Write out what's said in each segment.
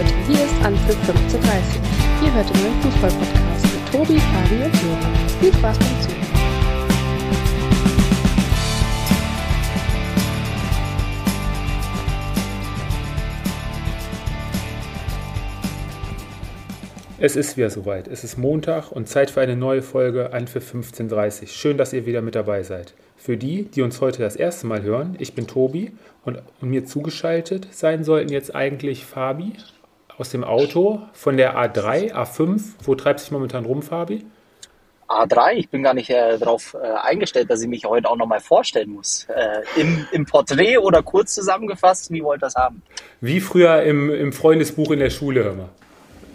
soweit. Hier ist Anpfiff 1530. Ihr hört den Fußball-Podcast mit Tobi, Fabi und Jürgen. Viel Spaß beim Zuhören. Es ist wieder soweit. Es ist Montag und Zeit für eine neue Folge Anpfiff 1530. Schön, dass ihr wieder mit dabei seid. Für die, die uns heute das erste Mal hören, ich bin Tobi und mir zugeschaltet sein sollten jetzt eigentlich Fabi aus dem Auto von der A3, A5. Wo treibt sich momentan rum, Fabi? A3, ich bin gar nicht äh, darauf äh, eingestellt, dass ich mich heute auch nochmal vorstellen muss. Äh, im, Im Porträt oder kurz zusammengefasst, wie wollt ihr das haben? Wie früher im, im Freundesbuch in der Schule, hör mal.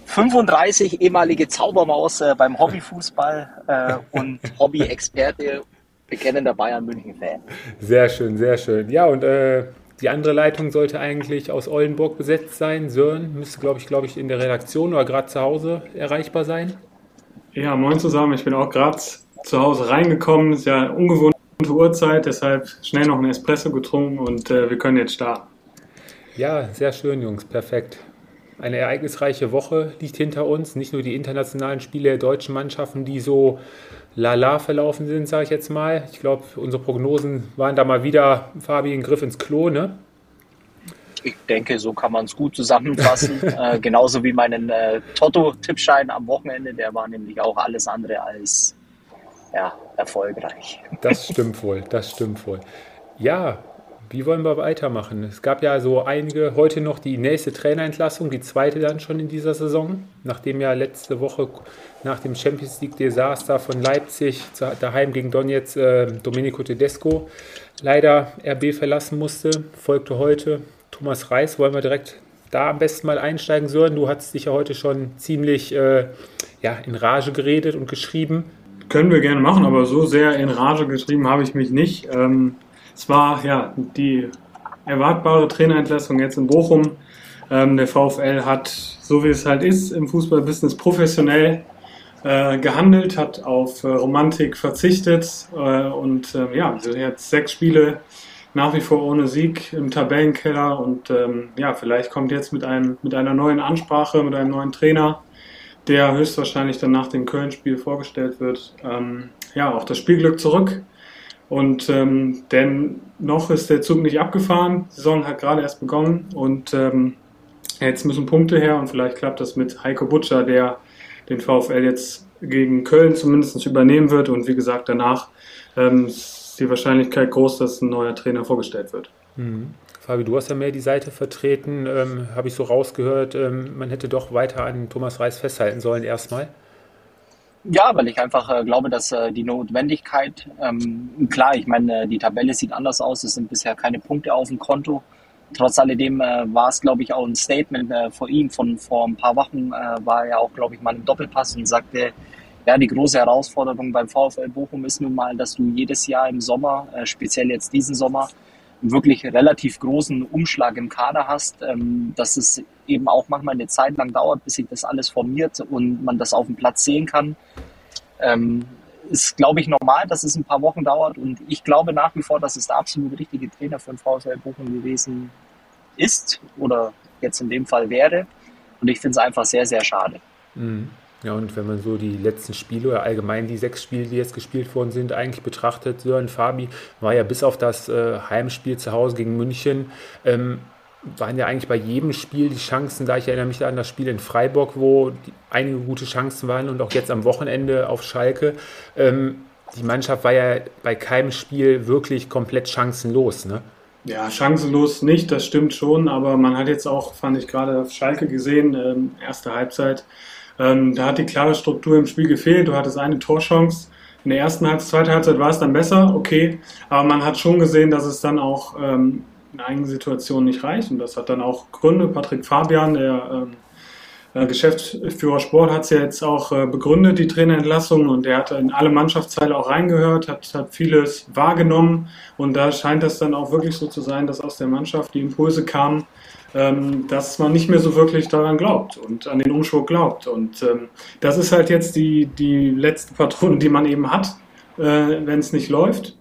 35 ehemalige Zaubermaus äh, beim Hobbyfußball äh, und Hobby-Experte bekennender Bayern München-Fan. Sehr schön, sehr schön. Ja, und äh, die andere Leitung sollte eigentlich aus Oldenburg besetzt sein. Sören müsste, glaube ich, glaube ich, in der Redaktion oder gerade zu Hause erreichbar sein. Ja, moin zusammen. Ich bin auch gerade zu Hause reingekommen. Ist ja ungewohnte Uhrzeit, deshalb schnell noch einen Espresso getrunken und äh, wir können jetzt starten. Ja, sehr schön, Jungs. Perfekt. Eine ereignisreiche Woche liegt hinter uns. Nicht nur die internationalen Spiele der deutschen Mannschaften, die so lala verlaufen sind, sage ich jetzt mal. Ich glaube, unsere Prognosen waren da mal wieder, Fabi, ein Griff ins Klo, ne? Ich denke, so kann man es gut zusammenfassen. äh, genauso wie meinen äh, Toto-Tippschein am Wochenende, der war nämlich auch alles andere als ja, erfolgreich. Das stimmt wohl, das stimmt wohl. Ja, wie wollen wir weitermachen? Es gab ja so einige, heute noch die nächste Trainerentlassung, die zweite dann schon in dieser Saison, nachdem ja letzte Woche nach dem Champions League-Desaster von Leipzig daheim gegen Donetsk äh, Domenico Tedesco leider RB verlassen musste, folgte heute Thomas Reis. Wollen wir direkt da am besten mal einsteigen, Sören? Du hast dich ja heute schon ziemlich äh, ja, in Rage geredet und geschrieben. Können wir gerne machen, aber so sehr in Rage geschrieben habe ich mich nicht. Ähm, es war ja die erwartbare Trainerentlassung jetzt in Bochum. Ähm, der VfL hat, so wie es halt ist, im Fußballbusiness professionell äh, gehandelt, hat auf äh, Romantik verzichtet äh, und äh, ja, jetzt sechs Spiele nach wie vor ohne Sieg im Tabellenkeller und ähm, ja, vielleicht kommt jetzt mit, einem, mit einer neuen Ansprache, mit einem neuen Trainer, der höchstwahrscheinlich dann nach dem Köln-Spiel vorgestellt wird, ähm, ja, auch das Spielglück zurück. Und ähm, denn noch ist der Zug nicht abgefahren. Die Saison hat gerade erst begonnen und ähm, jetzt müssen Punkte her und vielleicht klappt das mit Heiko Butcher, der den VfL jetzt gegen Köln zumindest übernehmen wird. Und wie gesagt, danach ähm, ist die Wahrscheinlichkeit groß, dass ein neuer Trainer vorgestellt wird. Mhm. Fabi, du hast ja mehr die Seite vertreten, ähm, habe ich so rausgehört. Ähm, man hätte doch weiter an Thomas Reis festhalten sollen erstmal. Ja, weil ich einfach äh, glaube, dass äh, die Notwendigkeit, ähm, klar, ich meine, äh, die Tabelle sieht anders aus, es sind bisher keine Punkte auf dem Konto. Trotz alledem äh, war es, glaube ich, auch ein Statement äh, vor ihm. Von vor ein paar Wochen äh, war er auch, glaube ich, mal im Doppelpass und sagte, ja, die große Herausforderung beim VfL Bochum ist nun mal, dass du jedes Jahr im Sommer, äh, speziell jetzt diesen Sommer, wirklich relativ großen Umschlag im Kader hast, ähm, dass es eben auch manchmal eine Zeit lang dauert, bis sich das alles formiert und man das auf dem Platz sehen kann. Ähm, ist, glaube ich, normal, dass es ein paar Wochen dauert und ich glaube nach wie vor, dass es der absolut richtige Trainer für den VfL Bochum gewesen ist oder jetzt in dem Fall wäre. Und ich finde es einfach sehr, sehr schade. Mhm. Ja, und wenn man so die letzten Spiele oder allgemein die sechs Spiele, die jetzt gespielt worden sind, eigentlich betrachtet, Sören Fabi war ja bis auf das äh, Heimspiel zu Hause gegen München, ähm, waren ja eigentlich bei jedem Spiel die Chancen, da ich erinnere mich an das Spiel in Freiburg, wo einige gute Chancen waren und auch jetzt am Wochenende auf Schalke. Ähm, die Mannschaft war ja bei keinem Spiel wirklich komplett chancenlos, ne? Ja, chancenlos nicht, das stimmt schon, aber man hat jetzt auch, fand ich gerade auf Schalke gesehen, ähm, erste Halbzeit, ähm, da hat die klare Struktur im Spiel gefehlt. Du hattest eine Torchance. In der ersten Halbzeit, zweiten Halbzeit war es dann besser, okay. Aber man hat schon gesehen, dass es dann auch ähm, in einigen Situationen nicht reicht. Und das hat dann auch Gründe. Patrick Fabian, der ähm, äh, Geschäftsführer Sport, hat es ja jetzt auch äh, begründet, die Trainerentlassung. Und er hat in alle Mannschaftsteile auch reingehört, hat, hat vieles wahrgenommen. Und da scheint es dann auch wirklich so zu sein, dass aus der Mannschaft die Impulse kamen, ähm, dass man nicht mehr so wirklich daran glaubt und an den Umschwung glaubt. Und ähm, das ist halt jetzt die, die letzte Patrone, die man eben hat, äh, wenn es nicht läuft.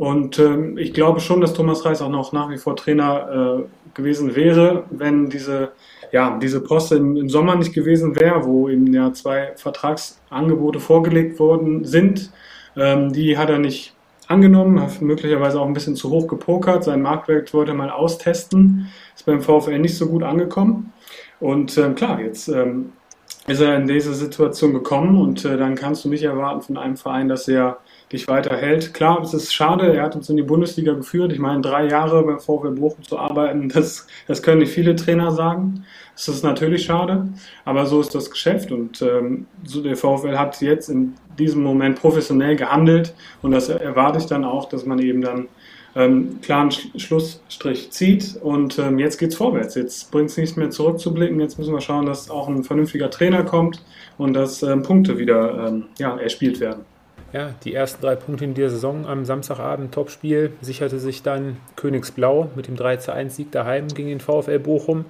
Und ähm, ich glaube schon, dass Thomas Reis auch noch nach wie vor Trainer äh, gewesen wäre, wenn diese ja, diese Poste im, im Sommer nicht gewesen wäre, wo ihm ja zwei Vertragsangebote vorgelegt worden sind, ähm, die hat er nicht angenommen, hat möglicherweise auch ein bisschen zu hoch gepokert. Sein Marktwert wollte er mal austesten, ist beim VfL nicht so gut angekommen. Und ähm, klar, jetzt ähm, ist er in diese Situation gekommen und äh, dann kannst du nicht erwarten von einem Verein, dass er dich weiterhält. Klar, es ist schade, er hat uns in die Bundesliga geführt. Ich meine, drei Jahre beim VfL Bochum zu arbeiten, das, das können nicht viele Trainer sagen. Das ist natürlich schade, aber so ist das Geschäft und ähm, so der VfL hat jetzt in diesem Moment professionell gehandelt und das erwarte ich dann auch, dass man eben dann ähm, klaren Schlussstrich zieht und ähm, jetzt geht's vorwärts. Jetzt bringt es nichts mehr zurückzublicken. Jetzt müssen wir schauen, dass auch ein vernünftiger Trainer kommt und dass ähm, Punkte wieder ähm, ja, erspielt werden. Ja, die ersten drei Punkte in der Saison am Samstagabend Topspiel sicherte sich dann Königsblau mit dem 3 zu 1 Sieg daheim gegen den VfL Bochum.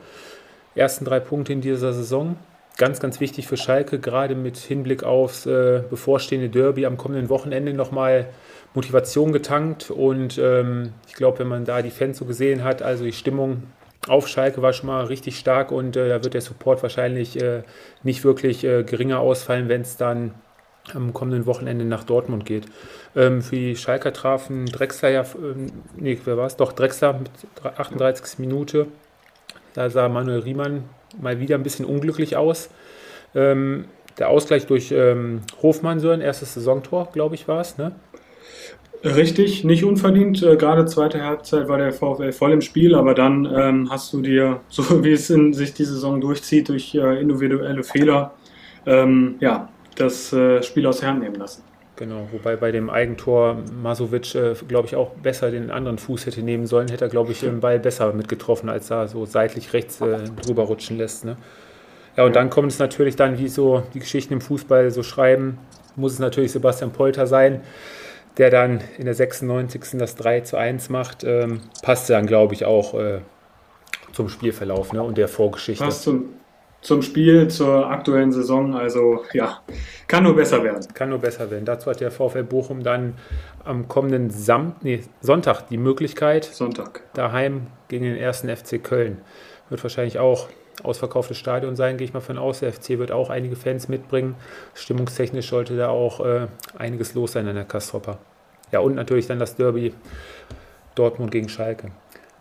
Ersten drei Punkte in dieser Saison. Ganz, ganz wichtig für Schalke, gerade mit Hinblick aufs äh, bevorstehende Derby am kommenden Wochenende nochmal Motivation getankt. Und ähm, ich glaube, wenn man da die Fans so gesehen hat, also die Stimmung auf Schalke war schon mal richtig stark und äh, da wird der Support wahrscheinlich äh, nicht wirklich äh, geringer ausfallen, wenn es dann am kommenden Wochenende nach Dortmund geht. Ähm, für die Schalker trafen Drexler ja, ähm, nee, wer war es? Doch, Drexler mit 38. Minute. Da sah Manuel Riemann mal wieder ein bisschen unglücklich aus. Ähm, der Ausgleich durch ähm, Hofmann, ein erstes Saisontor, glaube ich, war es, ne? Richtig, nicht unverdient. Äh, gerade zweite Halbzeit war der VfL voll im Spiel, aber dann ähm, hast du dir, so wie es in sich die Saison durchzieht, durch äh, individuelle Fehler, ähm, ja, das äh, Spiel aus der Hand nehmen lassen. Genau, wobei bei dem Eigentor Masovic, äh, glaube ich, auch besser den anderen Fuß hätte nehmen sollen, hätte er, glaube ich, den Ball besser mitgetroffen, als er so seitlich rechts äh, drüber rutschen lässt. Ne? Ja, und dann kommt es natürlich dann, wie so die Geschichten im Fußball so schreiben, muss es natürlich Sebastian Polter sein, der dann in der 96. das 3 zu 1 macht. Ähm, passt dann, glaube ich, auch äh, zum Spielverlauf ne? und der Vorgeschichte. Passt zum, zum Spiel, zur aktuellen Saison. Also ja, kann nur besser werden. Kann nur besser werden. Dazu hat der VfL Bochum dann am kommenden Sam nee, Sonntag die Möglichkeit. Sonntag. Daheim gegen den ersten FC Köln. Wird wahrscheinlich auch ausverkauftes Stadion sein, gehe ich mal von aus. Der FC wird auch einige Fans mitbringen. Stimmungstechnisch sollte da auch äh, einiges los sein an der Kastropper. Ja, und natürlich dann das Derby Dortmund gegen Schalke.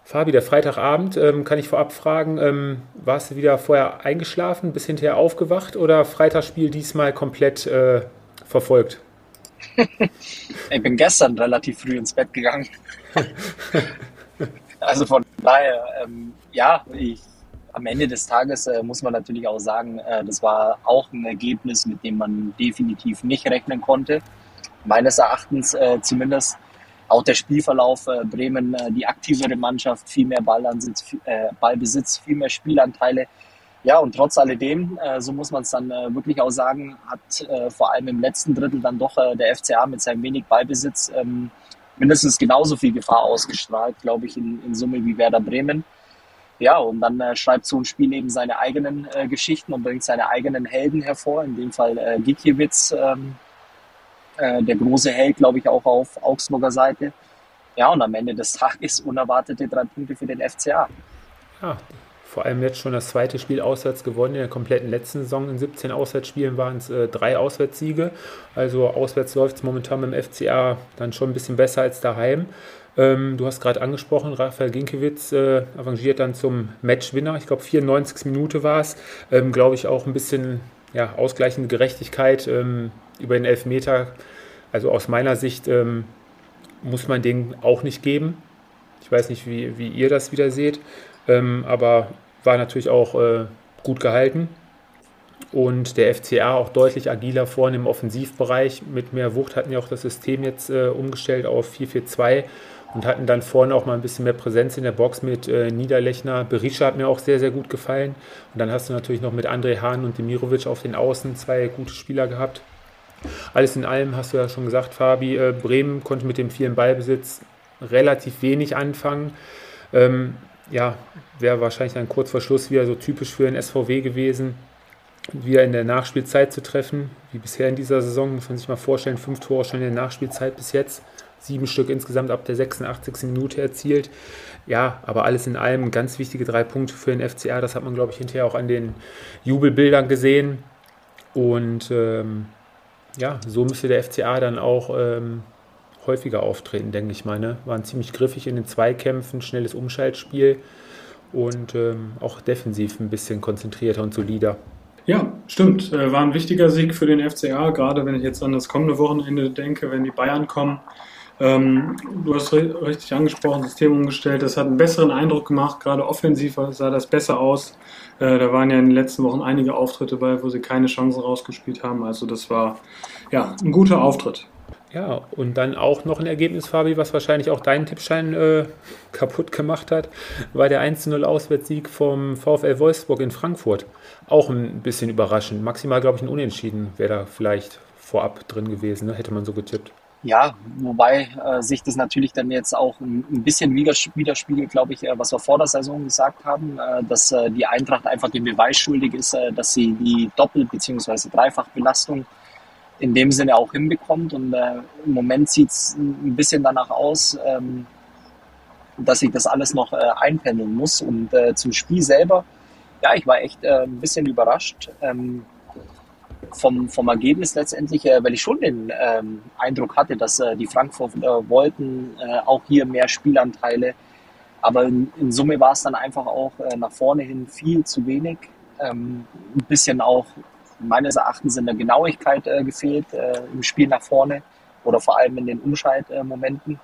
Fabi, der Freitagabend, ähm, kann ich vorab fragen, ähm, warst du wieder vorher eingeschlafen, bis hinterher aufgewacht oder Freitagsspiel diesmal komplett äh, verfolgt? ich bin gestern relativ früh ins Bett gegangen. also von daher, ähm, ja, ich, am Ende des Tages äh, muss man natürlich auch sagen, äh, das war auch ein Ergebnis, mit dem man definitiv nicht rechnen konnte. Meines Erachtens äh, zumindest auch der Spielverlauf äh, Bremen, äh, die aktivere Mannschaft, viel mehr Ballansitz, äh, Ballbesitz, viel mehr Spielanteile. Ja, und trotz alledem, äh, so muss man es dann äh, wirklich auch sagen, hat äh, vor allem im letzten Drittel dann doch der FCA mit seinem wenig Ballbesitz ähm, mindestens genauso viel Gefahr ausgestrahlt, glaube ich, in, in Summe wie Werder Bremen. Ja, und dann schreibt so ein Spiel eben seine eigenen Geschichten und bringt seine eigenen Helden hervor, in dem Fall Gikiewicz, ähm, äh, der große Held, glaube ich, auch auf Augsburger Seite. Ja, und am Ende des Tages unerwartete drei Punkte für den FCA. Ja, vor allem jetzt schon das zweite Spiel auswärts gewonnen. In der kompletten letzten Saison in 17 Auswärtsspielen waren es äh, drei Auswärtssiege. Also auswärts läuft es momentan beim FCA dann schon ein bisschen besser als daheim. Ähm, du hast gerade angesprochen, Raphael Ginkiewicz äh, arrangiert dann zum Matchwinner. Ich glaube, 94. Minute war es. Ähm, glaube ich auch ein bisschen ja, ausgleichende Gerechtigkeit. Ähm, über den Elfmeter, also aus meiner Sicht ähm, muss man den auch nicht geben. Ich weiß nicht, wie, wie ihr das wieder seht, ähm, aber war natürlich auch äh, gut gehalten. Und der FCA auch deutlich agiler vorne im Offensivbereich. Mit mehr Wucht hatten ja auch das System jetzt äh, umgestellt auf 4-4-2 und hatten dann vorne auch mal ein bisschen mehr Präsenz in der Box mit äh, Niederlechner. Berisha hat mir auch sehr, sehr gut gefallen. Und dann hast du natürlich noch mit André Hahn und Demirovic auf den Außen zwei gute Spieler gehabt. Alles in allem hast du ja schon gesagt, Fabi, äh, Bremen konnte mit dem vielen Ballbesitz relativ wenig anfangen. Ähm, ja, wäre wahrscheinlich dann kurz vor Schluss wieder so typisch für den SVW gewesen. wieder in der Nachspielzeit zu treffen, wie bisher in dieser Saison, muss man sich mal vorstellen, fünf Tore schon in der Nachspielzeit bis jetzt, sieben Stück insgesamt ab der 86. Minute erzielt. Ja, aber alles in allem ganz wichtige drei Punkte für den FCA, das hat man, glaube ich, hinterher auch an den Jubelbildern gesehen. Und ähm, ja, so müsste der FCA dann auch ähm, häufiger auftreten, denke ich mal. Ne? Waren ziemlich griffig in den Zweikämpfen, schnelles Umschaltspiel und ähm, auch defensiv ein bisschen konzentrierter und solider. Ja, stimmt. Äh, war ein wichtiger Sieg für den FCA, gerade wenn ich jetzt an das kommende Wochenende denke, wenn die Bayern kommen. Ähm, du hast richtig angesprochen, System umgestellt. Das hat einen besseren Eindruck gemacht. Gerade offensiv sah das besser aus. Äh, da waren ja in den letzten Wochen einige Auftritte bei, wo sie keine Chancen rausgespielt haben. Also das war ja ein guter Auftritt. Ja, und dann auch noch ein Ergebnis, Fabi, was wahrscheinlich auch deinen Tippschein äh, kaputt gemacht hat, war der 1-0 Auswärtssieg vom VfL Wolfsburg in Frankfurt. Auch ein bisschen überraschend. Maximal, glaube ich, ein Unentschieden wäre da vielleicht vorab drin gewesen, ne? hätte man so getippt. Ja, wobei äh, sich das natürlich dann jetzt auch ein, ein bisschen widerspiegelt, glaube ich, äh, was wir vor der Saison gesagt haben, äh, dass äh, die Eintracht einfach den Beweis schuldig ist, äh, dass sie die Doppel- bzw. Dreifachbelastung in dem Sinne auch hinbekommt. Und äh, im Moment sieht es ein bisschen danach aus, ähm, dass ich das alles noch äh, einpendeln muss. Und äh, zum Spiel selber, ja, ich war echt äh, ein bisschen überrascht. Ähm, vom, vom Ergebnis letztendlich, äh, weil ich schon den ähm, Eindruck hatte, dass äh, die Frankfurter äh, wollten äh, auch hier mehr Spielanteile. Aber in, in Summe war es dann einfach auch äh, nach vorne hin viel zu wenig. Ähm, ein bisschen auch meines Erachtens in der Genauigkeit äh, gefehlt äh, im Spiel nach vorne oder vor allem in den Umschaltmomenten.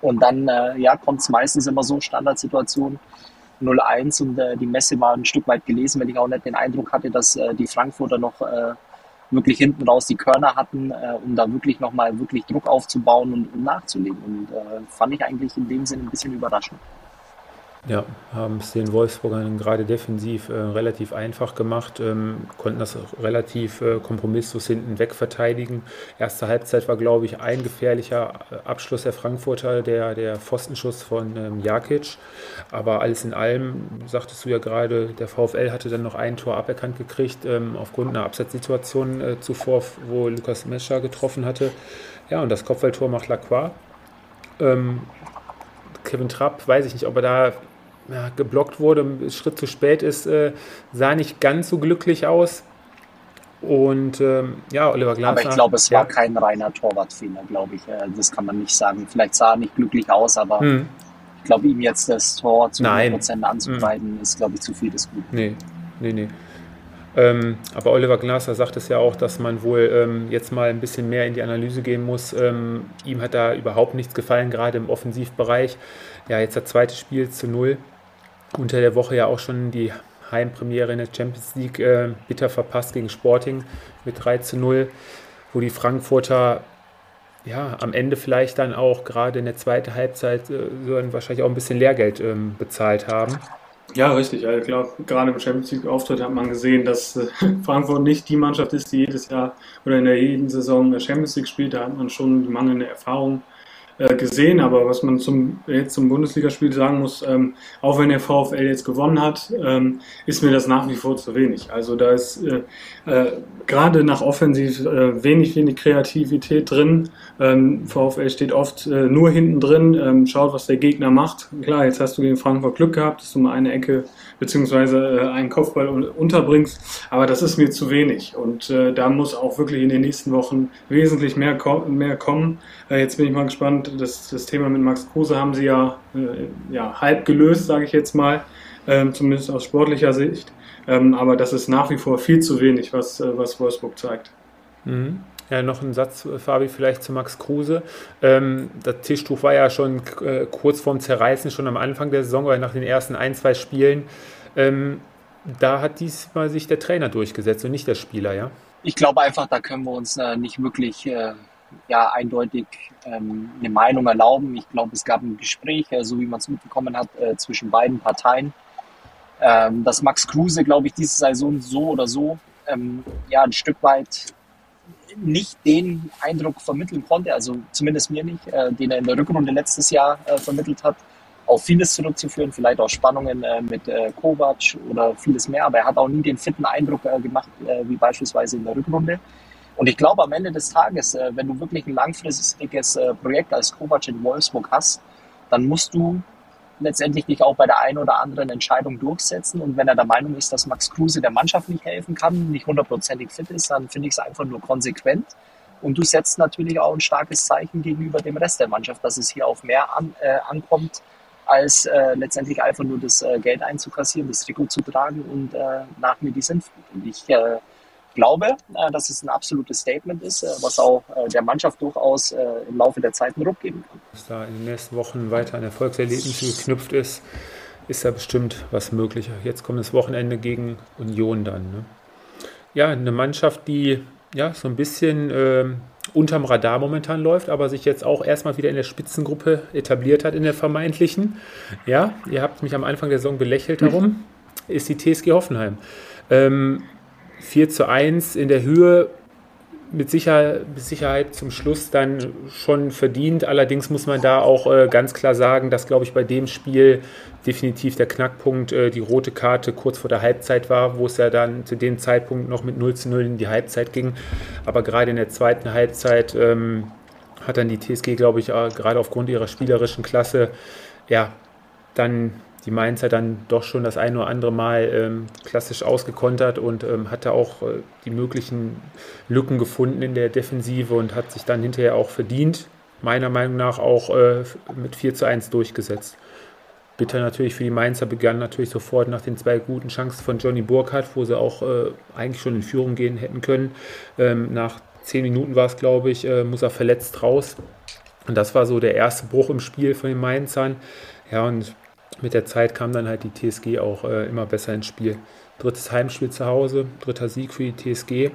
Und dann äh, ja, kommt es meistens immer so Standardsituationen, 0-1 und äh, die Messe war ein Stück weit gelesen, weil ich auch nicht den Eindruck hatte, dass äh, die Frankfurter noch äh, wirklich hinten raus die Körner hatten, äh, um da wirklich nochmal wirklich Druck aufzubauen und, und nachzulegen. Und äh, fand ich eigentlich in dem Sinne ein bisschen überraschend. Ja, haben es den Wolfsburgern gerade defensiv äh, relativ einfach gemacht, ähm, konnten das relativ äh, kompromisslos hinten weg verteidigen. Erste Halbzeit war, glaube ich, ein gefährlicher äh, Abschluss der Frankfurter, der, der Pfostenschuss von ähm, Jakic. Aber alles in allem, sagtest du ja gerade, der VfL hatte dann noch ein Tor aberkannt gekriegt, ähm, aufgrund einer Absatzsituation äh, zuvor, wo Lukas Mescher getroffen hatte. Ja, und das Kopfballtor macht Lacroix. Ähm, Kevin Trapp, weiß ich nicht, ob er da ja, geblockt wurde, ein Schritt zu spät ist, äh, sah nicht ganz so glücklich aus. Und ähm, ja, Oliver Glasner. Aber ich glaube, es ja. war kein reiner Torwartfehler, glaube ich. Äh, das kann man nicht sagen. Vielleicht sah er nicht glücklich aus, aber hm. ich glaube, ihm jetzt das Tor zu 100% anzukreiden, hm. ist, glaube ich, zu viel des Guten. Nee, nee, nee. Ähm, aber Oliver Glasser sagt es ja auch, dass man wohl ähm, jetzt mal ein bisschen mehr in die Analyse gehen muss. Ähm, ihm hat da überhaupt nichts gefallen, gerade im Offensivbereich. Ja, jetzt das zweite Spiel zu null unter der Woche ja auch schon die Heimpremiere in der Champions League äh, bitter verpasst gegen Sporting mit 3 zu 0, wo die Frankfurter ja, am Ende vielleicht dann auch gerade in der zweiten Halbzeit äh, wahrscheinlich auch ein bisschen Lehrgeld ähm, bezahlt haben. Ja, richtig. Also ich glaube, gerade im Champions League-Auftritt hat man gesehen, dass äh, Frankfurt nicht die Mannschaft ist, die jedes Jahr oder in der jeden Saison Champions League spielt. Da hat man schon die mangelnde Erfahrung äh, gesehen, aber was man zum, jetzt zum Bundesligaspiel sagen muss, ähm, auch wenn der VfL jetzt gewonnen hat, ähm, ist mir das nach wie vor zu wenig. Also da ist äh, äh, gerade nach Offensiv äh, wenig, wenig Kreativität drin. Ähm, VfL steht oft äh, nur hinten drin, ähm, schaut, was der Gegner macht. Klar, jetzt hast du gegen Frankfurt Glück gehabt, dass du mal eine Ecke beziehungsweise einen Kopfball unterbringst, aber das ist mir zu wenig und da muss auch wirklich in den nächsten Wochen wesentlich mehr, ko mehr kommen. Jetzt bin ich mal gespannt, das, das Thema mit Max Kruse haben sie ja, äh, ja halb gelöst, sage ich jetzt mal, ähm, zumindest aus sportlicher Sicht, ähm, aber das ist nach wie vor viel zu wenig, was, äh, was Wolfsburg zeigt. Mhm. Ja, noch ein Satz, Fabi, vielleicht zu Max Kruse. Ähm, das Tischtuch war ja schon äh, kurz vorm Zerreißen, schon am Anfang der Saison, oder nach den ersten ein, zwei Spielen. Ähm, da hat diesmal sich der Trainer durchgesetzt und nicht der Spieler, ja? Ich glaube einfach, da können wir uns äh, nicht wirklich äh, ja, eindeutig ähm, eine Meinung erlauben. Ich glaube, es gab ein Gespräch, äh, so wie man es mitbekommen hat, äh, zwischen beiden Parteien. Ähm, dass Max Kruse, glaube ich, diese Saison so oder so ähm, ja ein Stück weit nicht den Eindruck vermitteln konnte, also zumindest mir nicht, äh, den er in der Rückrunde letztes Jahr äh, vermittelt hat. auf vieles zurückzuführen, vielleicht auch Spannungen äh, mit äh, Kovac oder vieles mehr, aber er hat auch nie den fitten Eindruck gemacht, wie beispielsweise in der Rückrunde. Und ich glaube, am Ende des Tages, äh, wenn du wirklich ein langfristiges äh, Projekt als Kovac in Wolfsburg hast, dann musst du letztendlich dich auch bei der einen oder anderen Entscheidung durchsetzen. Und wenn er der Meinung ist, dass Max Kruse der Mannschaft nicht helfen kann, nicht hundertprozentig fit ist, dann finde ich es einfach nur konsequent. Und du setzt natürlich auch ein starkes Zeichen gegenüber dem Rest der Mannschaft, dass es hier auf mehr an, äh, ankommt, als äh, letztendlich einfach nur das äh, Geld einzukassieren, das Trikot zu tragen und äh, nach mir die Sinnflut. Und ich äh, glaube, äh, dass es ein absolutes Statement ist, äh, was auch äh, der Mannschaft durchaus äh, im Laufe der Zeit einen Ruck geben kann. Dass da in den nächsten Wochen weiter an Erfolgserlebnisse geknüpft ist, ist da bestimmt was möglich. Jetzt kommt das Wochenende gegen Union dann. Ne? Ja, eine Mannschaft, die ja so ein bisschen ähm, unterm Radar momentan läuft, aber sich jetzt auch erstmal wieder in der Spitzengruppe etabliert hat, in der vermeintlichen. Ja, ihr habt mich am Anfang der Saison belächelt darum, ist die TSG Hoffenheim. Ähm, 4 zu 1 in der Höhe mit Sicherheit, mit Sicherheit zum Schluss dann schon verdient. Allerdings muss man da auch äh, ganz klar sagen, dass, glaube ich, bei dem Spiel definitiv der Knackpunkt äh, die rote Karte kurz vor der Halbzeit war, wo es ja dann zu dem Zeitpunkt noch mit 0 zu 0 in die Halbzeit ging. Aber gerade in der zweiten Halbzeit ähm, hat dann die TSG, glaube ich, äh, gerade aufgrund ihrer spielerischen Klasse, ja, dann die Mainzer dann doch schon das ein oder andere Mal ähm, klassisch ausgekontert und ähm, hatte auch äh, die möglichen Lücken gefunden in der Defensive und hat sich dann hinterher auch verdient, meiner Meinung nach auch äh, mit 4 zu 1 durchgesetzt. Bitter natürlich für die Mainzer begann natürlich sofort nach den zwei guten Chancen von Johnny Burkhardt, wo sie auch äh, eigentlich schon in Führung gehen hätten können. Ähm, nach zehn Minuten war es, glaube ich, äh, muss er verletzt raus. Und das war so der erste Bruch im Spiel von den Mainzern. Ja, und mit der Zeit kam dann halt die TSG auch äh, immer besser ins Spiel. Drittes Heimspiel zu Hause, dritter Sieg für die TSG.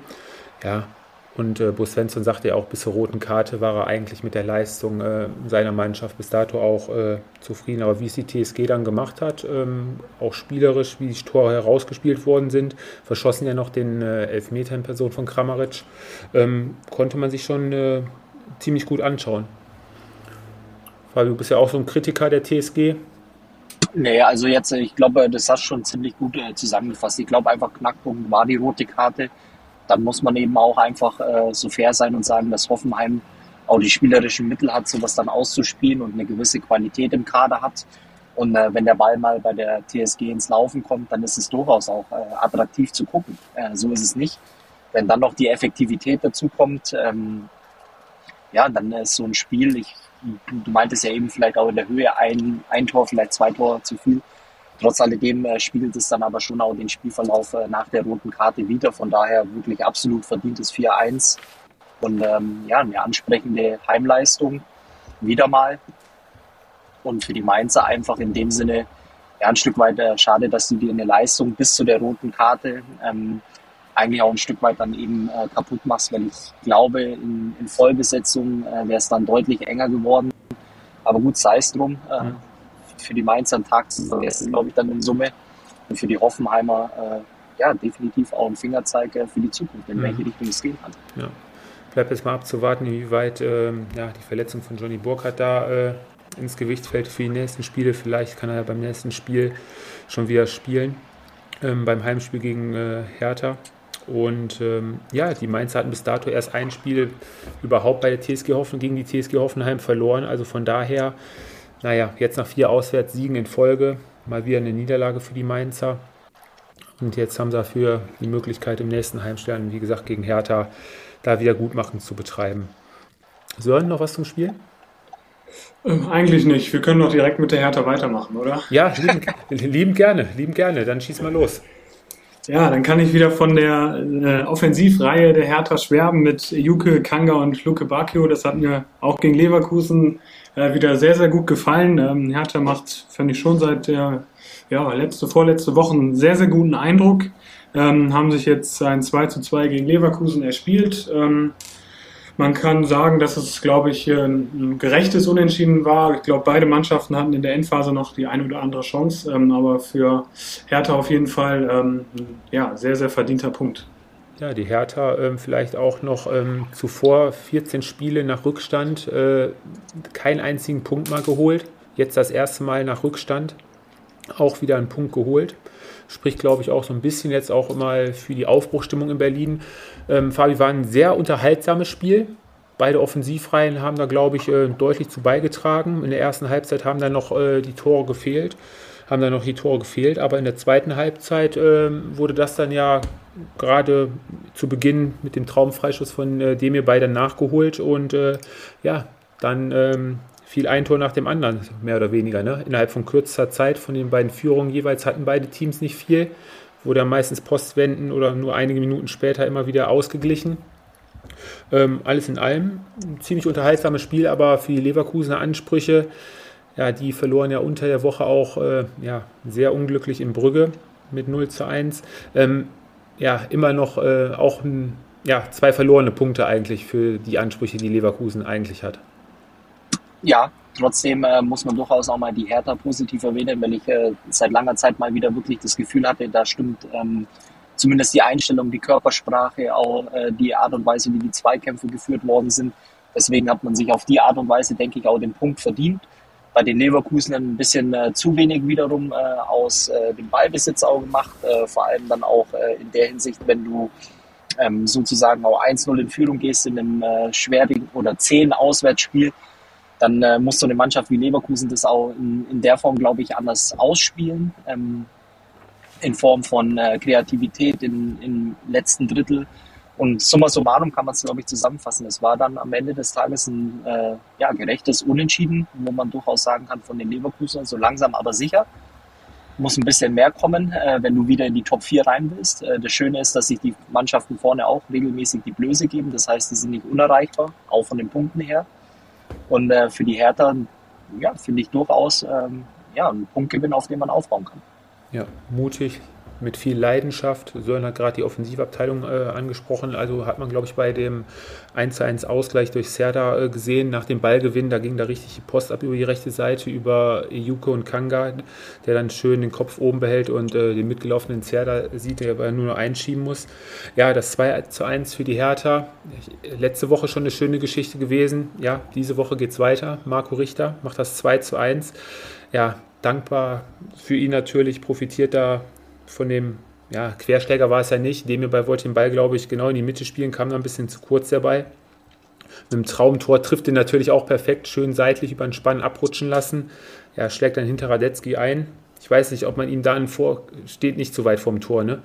Ja, und äh, Bo Svensson sagte ja auch, bis zur roten Karte war er eigentlich mit der Leistung äh, seiner Mannschaft bis dato auch äh, zufrieden. Aber wie es die TSG dann gemacht hat, ähm, auch spielerisch, wie die Tore herausgespielt worden sind, verschossen ja noch den äh, Elfmeter in Person von Kramaric, ähm, konnte man sich schon äh, ziemlich gut anschauen. Fabio, du bist ja auch so ein Kritiker der TSG. Nee, also jetzt, ich glaube, das hast du schon ziemlich gut äh, zusammengefasst. Ich glaube einfach, Knackpunkt war die rote Karte. Dann muss man eben auch einfach äh, so fair sein und sagen, dass Hoffenheim auch die spielerischen Mittel hat, sowas dann auszuspielen und eine gewisse Qualität im Kader hat. Und äh, wenn der Ball mal bei der TSG ins Laufen kommt, dann ist es durchaus auch äh, attraktiv zu gucken. Äh, so ist es nicht. Wenn dann noch die Effektivität dazu kommt, ähm, ja, dann ist so ein Spiel, ich du meintest ja eben vielleicht auch in der Höhe ein, ein Tor, vielleicht zwei Tore zu viel. Trotz alledem äh, spiegelt es dann aber schon auch den Spielverlauf äh, nach der roten Karte wieder. Von daher wirklich absolut verdientes 4-1 und ähm, ja, eine ansprechende Heimleistung wieder mal. Und für die Mainzer einfach in dem Sinne ja, ein Stück weit äh, schade, dass du dir eine Leistung bis zu der roten Karte ähm, eigentlich auch ein Stück weit dann eben äh, kaputt machst, weil ich glaube, in, in Vollbesetzung äh, wäre es dann deutlich enger geworden. Aber gut, sei es drum. Äh, mhm. Für die Mainzer ein Tag zu vergessen, glaube ich, dann in Summe. Und für die Hoffenheimer äh, ja, definitiv auch ein Fingerzeig äh, für die Zukunft, in mhm. welche Richtung es gehen kann. Ja. Bleibt jetzt mal abzuwarten, inwieweit ähm, ja, die Verletzung von Johnny Burkhardt da äh, ins Gewicht fällt für die nächsten Spiele. Vielleicht kann er ja beim nächsten Spiel schon wieder spielen. Ähm, beim Heimspiel gegen äh, Hertha. Und ähm, ja, die Mainzer hatten bis dato erst ein Spiel überhaupt bei der TSG Hoffenheim gegen die TSG Hoffenheim verloren. Also von daher, naja, jetzt nach vier Auswärtssiegen in Folge mal wieder eine Niederlage für die Mainzer. Und jetzt haben sie dafür die Möglichkeit im nächsten Heimstern, wie gesagt, gegen Hertha, da wieder Gutmachen zu betreiben. Sören, noch was zum Spiel? Ähm, eigentlich nicht. Wir können doch direkt mit der Hertha weitermachen, oder? Ja, lieben, lieben gerne, lieben gerne. Dann schieß mal los. Ja, dann kann ich wieder von der äh, Offensivreihe der Hertha schwärmen mit Juke, Kanga und Luke Bacchio. Das hat mir auch gegen Leverkusen äh, wieder sehr, sehr gut gefallen. Ähm, Hertha macht, finde ich, schon seit der ja, letzte, vorletzte Woche einen sehr, sehr guten Eindruck. Ähm, haben sich jetzt ein 2 zu 2 gegen Leverkusen erspielt. Ähm, man kann sagen, dass es, glaube ich, ein gerechtes Unentschieden war. Ich glaube, beide Mannschaften hatten in der Endphase noch die eine oder andere Chance, ähm, aber für Hertha auf jeden Fall ähm, ja, sehr, sehr verdienter Punkt. Ja, die Hertha ähm, vielleicht auch noch ähm, zuvor 14 Spiele nach Rückstand, äh, keinen einzigen Punkt mal geholt. jetzt das erste Mal nach Rückstand auch wieder einen Punkt geholt. Spricht, glaube ich, auch so ein bisschen jetzt auch mal für die Aufbruchstimmung in Berlin. Ähm, Fabi war ein sehr unterhaltsames Spiel. Beide Offensivreihen haben da, glaube ich, äh, deutlich zu beigetragen. In der ersten Halbzeit haben dann noch äh, die Tore gefehlt, haben dann noch die Tore gefehlt, aber in der zweiten Halbzeit äh, wurde das dann ja gerade zu Beginn mit dem Traumfreischuss von äh, Demir beide nachgeholt und äh, ja, dann ähm, fiel ein Tor nach dem anderen, mehr oder weniger. Ne? Innerhalb von kürzester Zeit von den beiden Führungen jeweils hatten beide Teams nicht viel, wurde dann meistens Postwenden oder nur einige Minuten später immer wieder ausgeglichen. Ähm, alles in allem ein ziemlich unterhaltsames Spiel, aber für die Leverkusener Ansprüche, ja, die verloren ja unter der Woche auch äh, ja, sehr unglücklich in Brügge mit 0 zu 1. Ähm, ja, immer noch äh, auch ein, ja, zwei verlorene Punkte eigentlich für die Ansprüche, die Leverkusen eigentlich hat. Ja, trotzdem äh, muss man durchaus auch mal die Hertha positiv erwähnen, weil ich äh, seit langer Zeit mal wieder wirklich das Gefühl hatte, da stimmt ähm, zumindest die Einstellung, die Körpersprache, auch äh, die Art und Weise, wie die Zweikämpfe geführt worden sind. Deswegen hat man sich auf die Art und Weise, denke ich, auch den Punkt verdient. Bei den Leverkusen ein bisschen äh, zu wenig wiederum äh, aus äh, dem Ballbesitz auch gemacht. Vor allem dann auch in der Hinsicht, wenn du ähm, sozusagen auch 1-0 in Führung gehst in einem schwierigen oder 10 Auswärtsspiel, dann äh, muss so eine Mannschaft wie Leverkusen das auch in, in der Form, glaube ich, anders ausspielen. Ähm, in Form von äh, Kreativität im, im letzten Drittel. Und summa summarum kann man es, glaube ich, zusammenfassen. Es war dann am Ende des Tages ein äh, ja, gerechtes Unentschieden, wo man durchaus sagen kann, von den Leverkusen so langsam aber sicher. Muss ein bisschen mehr kommen, äh, wenn du wieder in die Top 4 rein willst. Äh, das Schöne ist, dass sich die Mannschaften vorne auch regelmäßig die Blöße geben. Das heißt, die sind nicht unerreichbar, auch von den Punkten her. Und äh, für die Hertha, ja, finde ich durchaus ähm, ja, ein Punktgewinn, auf den man aufbauen kann. Ja, mutig, mit viel Leidenschaft. Sören hat gerade die Offensivabteilung äh, angesprochen. Also hat man, glaube ich, bei dem 1-1 Ausgleich durch Serda äh, gesehen, nach dem Ballgewinn, da ging da richtig die Post ab über die rechte Seite, über Yuko und Kanga, der dann schön den Kopf oben behält und äh, den mitgelaufenen Serda sieht, der aber nur noch einschieben muss. Ja, das 2-1 für die Hertha. Letzte Woche schon eine schöne Geschichte gewesen. Ja, diese Woche geht es weiter. Marco Richter macht das 2-1. Ja, dankbar für ihn natürlich, profitiert da von dem, ja, Querschläger war es ja nicht, dem hierbei wollte den Ball, glaube ich, genau in die Mitte spielen, kam da ein bisschen zu kurz dabei. Mit dem Traumtor trifft ihn natürlich auch perfekt, schön seitlich über den Spann abrutschen lassen. Ja, schlägt dann hinter Radetzky ein. Ich weiß nicht, ob man ihm da vor, steht nicht so weit vom Tor, ne?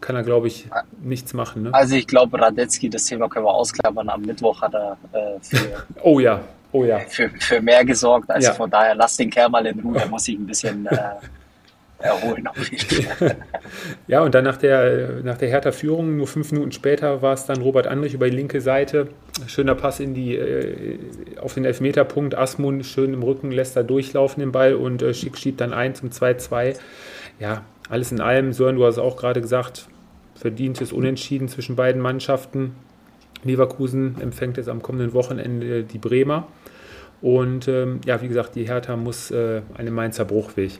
Kann er, glaube ich, nichts machen, ne? Also ich glaube, Radetzky, das Thema können wir ausklappern. Am Mittwoch hat er äh, für, oh ja, oh ja. Für, für mehr gesorgt. Also ja. von daher, lass den Kerl mal in Ruhe, er muss sich ein bisschen äh, erholen. ja, und dann nach der, nach der Hertha-Führung, nur fünf Minuten später, war es dann Robert Andrich über die linke Seite. Schöner Pass in die, äh, auf den Elfmeterpunkt. Asmund schön im Rücken, lässt da durchlaufen den Ball und äh, Schick schiebt dann ein zum 2-2. Ja, alles in allem, Sören, du hast auch gerade gesagt, verdientes Unentschieden zwischen beiden Mannschaften. Leverkusen empfängt jetzt am kommenden Wochenende die Bremer. Und ähm, ja, wie gesagt, die Hertha muss äh, einen Mainzer Bruchweg.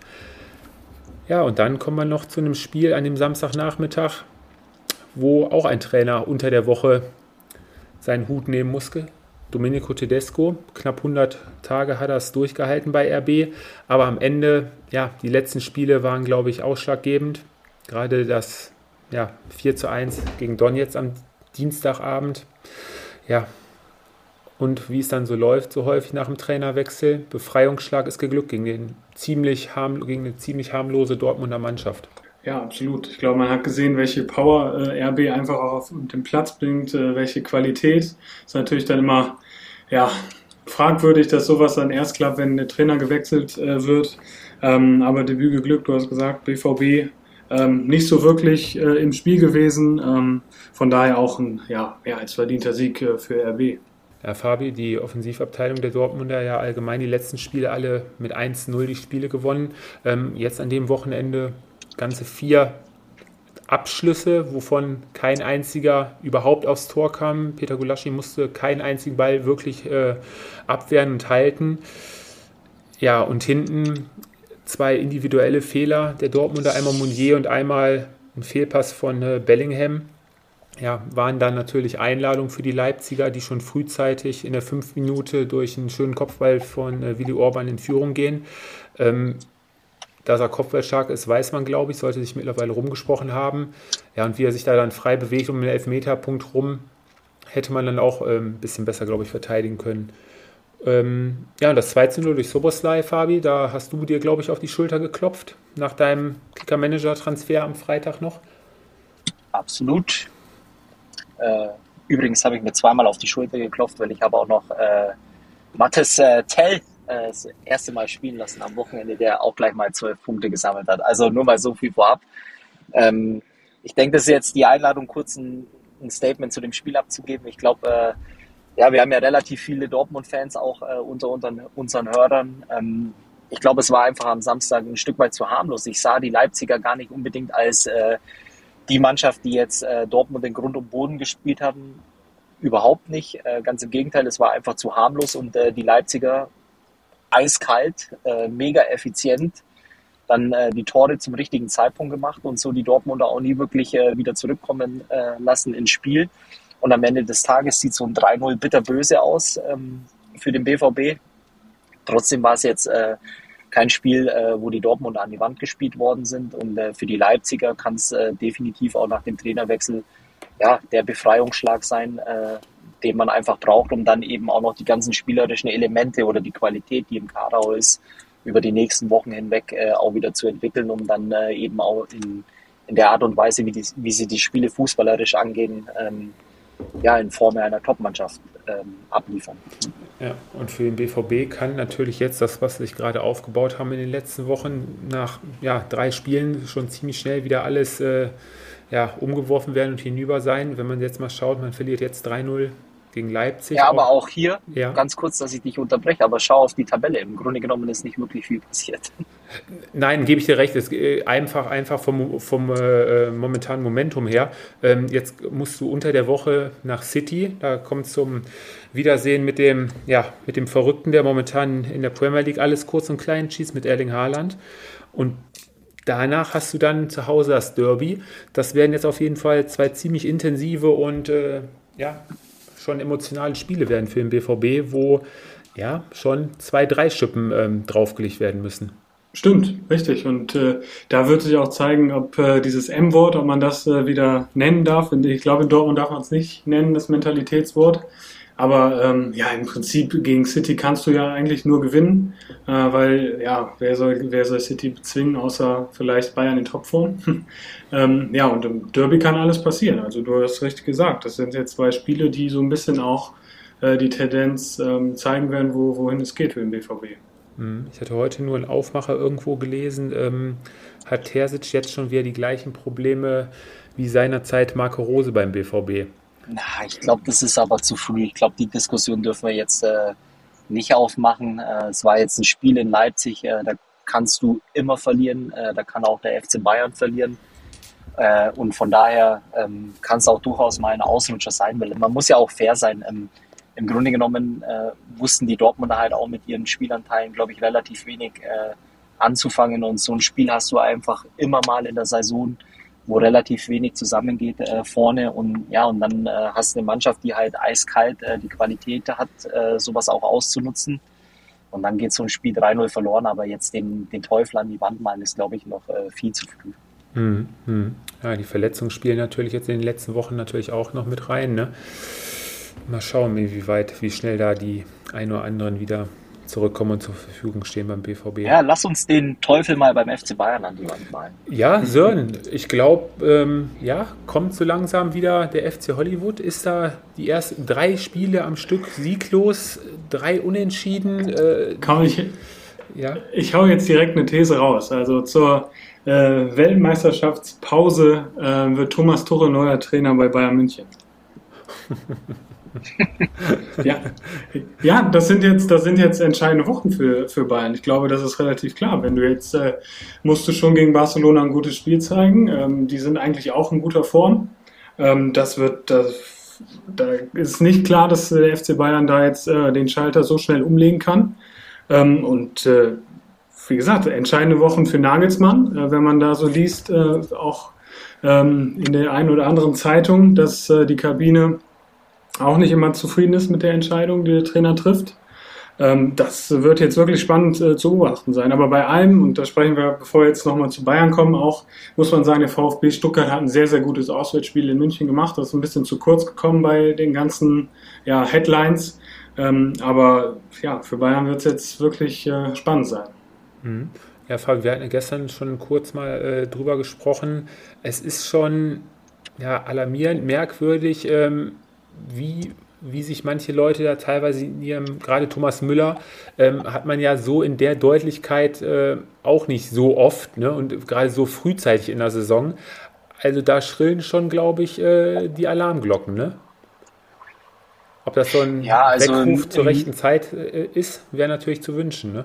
Ja, und dann kommen wir noch zu einem Spiel an dem Samstagnachmittag, wo auch ein Trainer unter der Woche seinen Hut nehmen musste. Domenico Tedesco, knapp 100 Tage hat er es durchgehalten bei RB, aber am Ende, ja, die letzten Spiele waren, glaube ich, ausschlaggebend. Gerade das ja, 4 zu 1 gegen Donetsk am Dienstagabend. Ja, und wie es dann so läuft, so häufig nach dem Trainerwechsel, Befreiungsschlag ist geglückt gegen, den ziemlich harm, gegen eine ziemlich harmlose Dortmunder Mannschaft. Ja, absolut. Ich glaube, man hat gesehen, welche Power äh, RB einfach auf den Platz bringt, äh, welche Qualität. Ist natürlich dann immer ja, fragwürdig, dass sowas dann erst klappt, wenn der Trainer gewechselt äh, wird. Ähm, aber Debüt geglückt, du hast gesagt, BVB ähm, nicht so wirklich äh, im Spiel gewesen. Ähm, von daher auch ein ja, mehr als verdienter Sieg äh, für RB. Ja, Fabi, die Offensivabteilung der Dortmunder ja allgemein die letzten Spiele alle mit 1-0 die Spiele gewonnen. Ähm, jetzt an dem Wochenende ganze vier Abschlüsse, wovon kein einziger überhaupt aufs Tor kam. Peter Gulaschi musste keinen einzigen Ball wirklich äh, abwehren und halten. Ja, und hinten zwei individuelle Fehler der Dortmunder, einmal Mounier und einmal ein Fehlpass von äh, Bellingham ja, waren dann natürlich Einladungen für die Leipziger, die schon frühzeitig in der fünf Minute durch einen schönen Kopfball von äh, Willi Orban in Führung gehen. Ähm, dass er kopfballstark ist, weiß man, glaube ich, sollte sich mittlerweile rumgesprochen haben. Ja, und wie er sich da dann frei bewegt um den Elfmeterpunkt rum, hätte man dann auch ein ähm, bisschen besser, glaube ich, verteidigen können. Ähm, ja, das 2 0 durch Soboslai, Fabi, da hast du dir, glaube ich, auf die Schulter geklopft nach deinem Kicker-Manager-Transfer am Freitag noch. Absolut. Äh, übrigens habe ich mir zweimal auf die Schulter geklopft, weil ich habe auch noch äh, Mattes äh, Tell äh, das erste Mal spielen lassen am Wochenende, der auch gleich mal zwölf Punkte gesammelt hat. Also nur mal so viel vorab. Ähm, ich denke, das ist jetzt die Einladung, kurz ein, ein Statement zu dem Spiel abzugeben. Ich glaube, äh, ja, wir haben ja relativ viele Dortmund-Fans auch äh, unter, unter unseren Hörern. Ähm, ich glaube, es war einfach am Samstag ein Stück weit zu harmlos. Ich sah die Leipziger gar nicht unbedingt als äh, die Mannschaft, die jetzt äh, Dortmund den Grund und Boden gespielt haben. Überhaupt nicht. Äh, ganz im Gegenteil, es war einfach zu harmlos und äh, die Leipziger eiskalt, äh, mega effizient, dann äh, die Tore zum richtigen Zeitpunkt gemacht und so die Dortmunder auch nie wirklich äh, wieder zurückkommen lassen ins Spiel. Und am Ende des Tages sieht so ein 3-0 bitterböse aus ähm, für den BVB. Trotzdem war es jetzt äh, kein Spiel, äh, wo die Dortmunder an die Wand gespielt worden sind. Und äh, für die Leipziger kann es äh, definitiv auch nach dem Trainerwechsel ja, der Befreiungsschlag sein, äh, den man einfach braucht, um dann eben auch noch die ganzen spielerischen Elemente oder die Qualität, die im Kader ist, über die nächsten Wochen hinweg äh, auch wieder zu entwickeln, um dann äh, eben auch in, in der Art und Weise, wie, die, wie sie die Spiele fußballerisch angehen, ähm, ja, in Form einer Topmannschaft ähm, abliefern. Ja, und für den BVB kann natürlich jetzt das, was sie sich gerade aufgebaut haben in den letzten Wochen, nach ja, drei Spielen schon ziemlich schnell wieder alles äh, ja, umgeworfen werden und hinüber sein. Wenn man jetzt mal schaut, man verliert jetzt 3-0 gegen Leipzig. Ja, aber auch hier, ja. ganz kurz, dass ich dich unterbreche, aber schau auf die Tabelle. Im Grunde genommen ist nicht wirklich viel passiert. Nein, gebe ich dir recht. Es äh, einfach, einfach vom, vom äh, momentanen Momentum her. Ähm, jetzt musst du unter der Woche nach City. Da kommt zum Wiedersehen mit dem, ja, mit dem Verrückten, der momentan in der Premier League alles kurz und klein schießt mit Erling Haaland. Und Danach hast du dann zu Hause das Derby. Das werden jetzt auf jeden Fall zwei ziemlich intensive und äh, ja, schon emotionale Spiele werden für den BVB, wo ja schon zwei, drei Schippen ähm, draufgelegt werden müssen. Stimmt, richtig. Und äh, da wird sich auch zeigen, ob äh, dieses M-Wort, ob man das äh, wieder nennen darf. Ich glaube, in Dortmund darf man es nicht nennen, das Mentalitätswort. Aber ähm, ja, im Prinzip gegen City kannst du ja eigentlich nur gewinnen, äh, weil ja, wer soll, wer soll City bezwingen, außer vielleicht Bayern in Topform? ähm, ja, und im Derby kann alles passieren. Also du hast richtig gesagt, das sind jetzt zwei Spiele, die so ein bisschen auch äh, die Tendenz ähm, zeigen werden, wo, wohin es geht für den BVB. Mhm. Ich hatte heute nur einen Aufmacher irgendwo gelesen. Ähm, hat Terzic jetzt schon wieder die gleichen Probleme wie seinerzeit Marco Rose beim BVB? Na, ich glaube, das ist aber zu früh. Ich glaube, die Diskussion dürfen wir jetzt äh, nicht aufmachen. Äh, es war jetzt ein Spiel in Leipzig, äh, da kannst du immer verlieren, äh, da kann auch der FC Bayern verlieren. Äh, und von daher ähm, kann es auch durchaus mal ein Ausrutscher sein, man muss ja auch fair sein. Ähm, Im Grunde genommen äh, wussten die Dortmunder halt auch mit ihren Spielanteilen, glaube ich, relativ wenig anzufangen. Und so ein Spiel hast du einfach immer mal in der Saison wo relativ wenig zusammengeht äh, vorne und ja, und dann äh, hast du eine Mannschaft, die halt eiskalt äh, die Qualität hat, äh, sowas auch auszunutzen. Und dann geht so ein Spiel 3-0 verloren, aber jetzt den, den Teufel an die Wand malen, ist, glaube ich, noch äh, viel zu früh. Hm, hm. Ja, die Verletzungen spielen natürlich jetzt in den letzten Wochen natürlich auch noch mit rein. Ne? Mal schauen, wie weit, wie schnell da die ein oder anderen wieder zurückkommen und zur Verfügung stehen beim BVB. Ja, lass uns den Teufel mal beim FC Bayern an die Wand malen. Ja, Sören, ich glaube, ähm, ja, kommt so langsam wieder der FC Hollywood. Ist da die ersten drei Spiele am Stück sieglos, drei Unentschieden? Äh, Kann ich, ja? ich hau jetzt direkt eine These raus. Also zur äh, Weltmeisterschaftspause äh, wird Thomas Tuchel neuer Trainer bei Bayern München. ja. ja, das sind jetzt, das sind jetzt entscheidende Wochen für, für Bayern. Ich glaube, das ist relativ klar. Wenn du jetzt äh, musst du schon gegen Barcelona ein gutes Spiel zeigen. Ähm, die sind eigentlich auch in guter Form. Ähm, das wird, das, da ist nicht klar, dass der FC Bayern da jetzt äh, den Schalter so schnell umlegen kann. Ähm, und äh, wie gesagt, entscheidende Wochen für Nagelsmann, äh, wenn man da so liest, äh, auch ähm, in der einen oder anderen Zeitung, dass äh, die Kabine auch nicht immer zufrieden ist mit der Entscheidung, die der Trainer trifft. Ähm, das wird jetzt wirklich spannend äh, zu beobachten sein. Aber bei allem, und da sprechen wir, bevor wir jetzt nochmal zu Bayern kommen, auch muss man sagen, der VfB Stuttgart hat ein sehr, sehr gutes Auswärtsspiel in München gemacht. Das ist ein bisschen zu kurz gekommen bei den ganzen ja, Headlines. Ähm, aber ja, für Bayern wird es jetzt wirklich äh, spannend sein. Mhm. Ja, Fabi, wir hatten gestern schon kurz mal äh, drüber gesprochen. Es ist schon ja, alarmierend, merkwürdig, ähm, wie wie sich manche Leute da teilweise in ihrem, gerade Thomas Müller, ähm, hat man ja so in der Deutlichkeit äh, auch nicht so oft ne? und gerade so frühzeitig in der Saison. Also da schrillen schon, glaube ich, äh, die Alarmglocken. Ne? Ob das so ein ja, also Weckruf zur rechten Zeit äh, ist, wäre natürlich zu wünschen. Ne?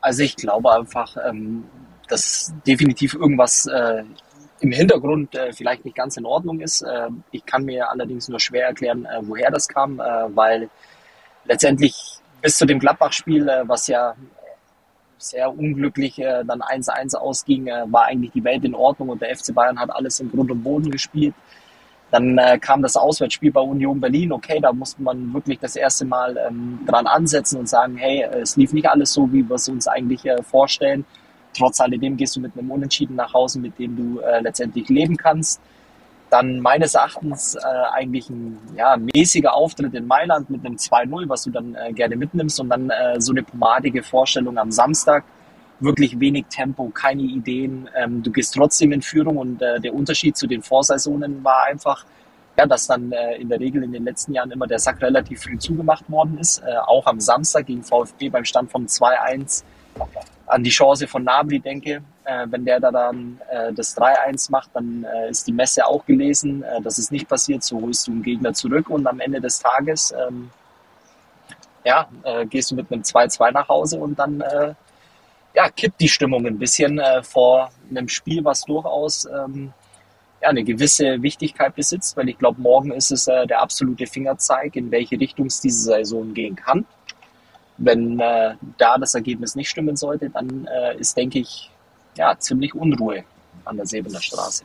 Also ich glaube einfach, ähm, dass definitiv irgendwas äh, im Hintergrund äh, vielleicht nicht ganz in Ordnung ist. Äh, ich kann mir allerdings nur schwer erklären, äh, woher das kam, äh, weil letztendlich bis zu dem Gladbach-Spiel, äh, was ja sehr unglücklich äh, dann 1-1 ausging, war eigentlich die Welt in Ordnung und der FC Bayern hat alles im Grund und Boden gespielt. Dann kam das Auswärtsspiel bei Union Berlin. Okay, da musste man wirklich das erste Mal ähm, dran ansetzen und sagen, hey, es lief nicht alles so, wie wir es uns eigentlich vorstellen trotz alledem gehst du mit einem Unentschieden nach Hause, mit dem du äh, letztendlich leben kannst. Dann meines Erachtens äh, eigentlich ein ja, mäßiger Auftritt in Mailand mit einem 2-0, was du dann äh, gerne mitnimmst und dann äh, so eine pomadige Vorstellung am Samstag. Wirklich wenig Tempo, keine Ideen. Ähm, du gehst trotzdem in Führung und äh, der Unterschied zu den Vorsaisonen war einfach, ja, dass dann äh, in der Regel in den letzten Jahren immer der Sack relativ früh zugemacht worden ist. Äh, auch am Samstag gegen VfB beim Stand von 2-1 an die Chance von Nabri denke. Äh, wenn der da dann äh, das 3-1 macht, dann äh, ist die Messe auch gelesen. Äh, das ist nicht passiert. So holst du einen Gegner zurück und am Ende des Tages ähm, ja, äh, gehst du mit einem 2-2 nach Hause und dann äh, ja, kippt die Stimmung ein bisschen äh, vor einem Spiel, was durchaus ähm, ja, eine gewisse Wichtigkeit besitzt, weil ich glaube, morgen ist es der absolute Fingerzeig, in welche Richtung es diese Saison gehen kann. Wenn äh, da das Ergebnis nicht stimmen sollte, dann äh, ist, denke ich, ja, ziemlich Unruhe an der Sebener Straße.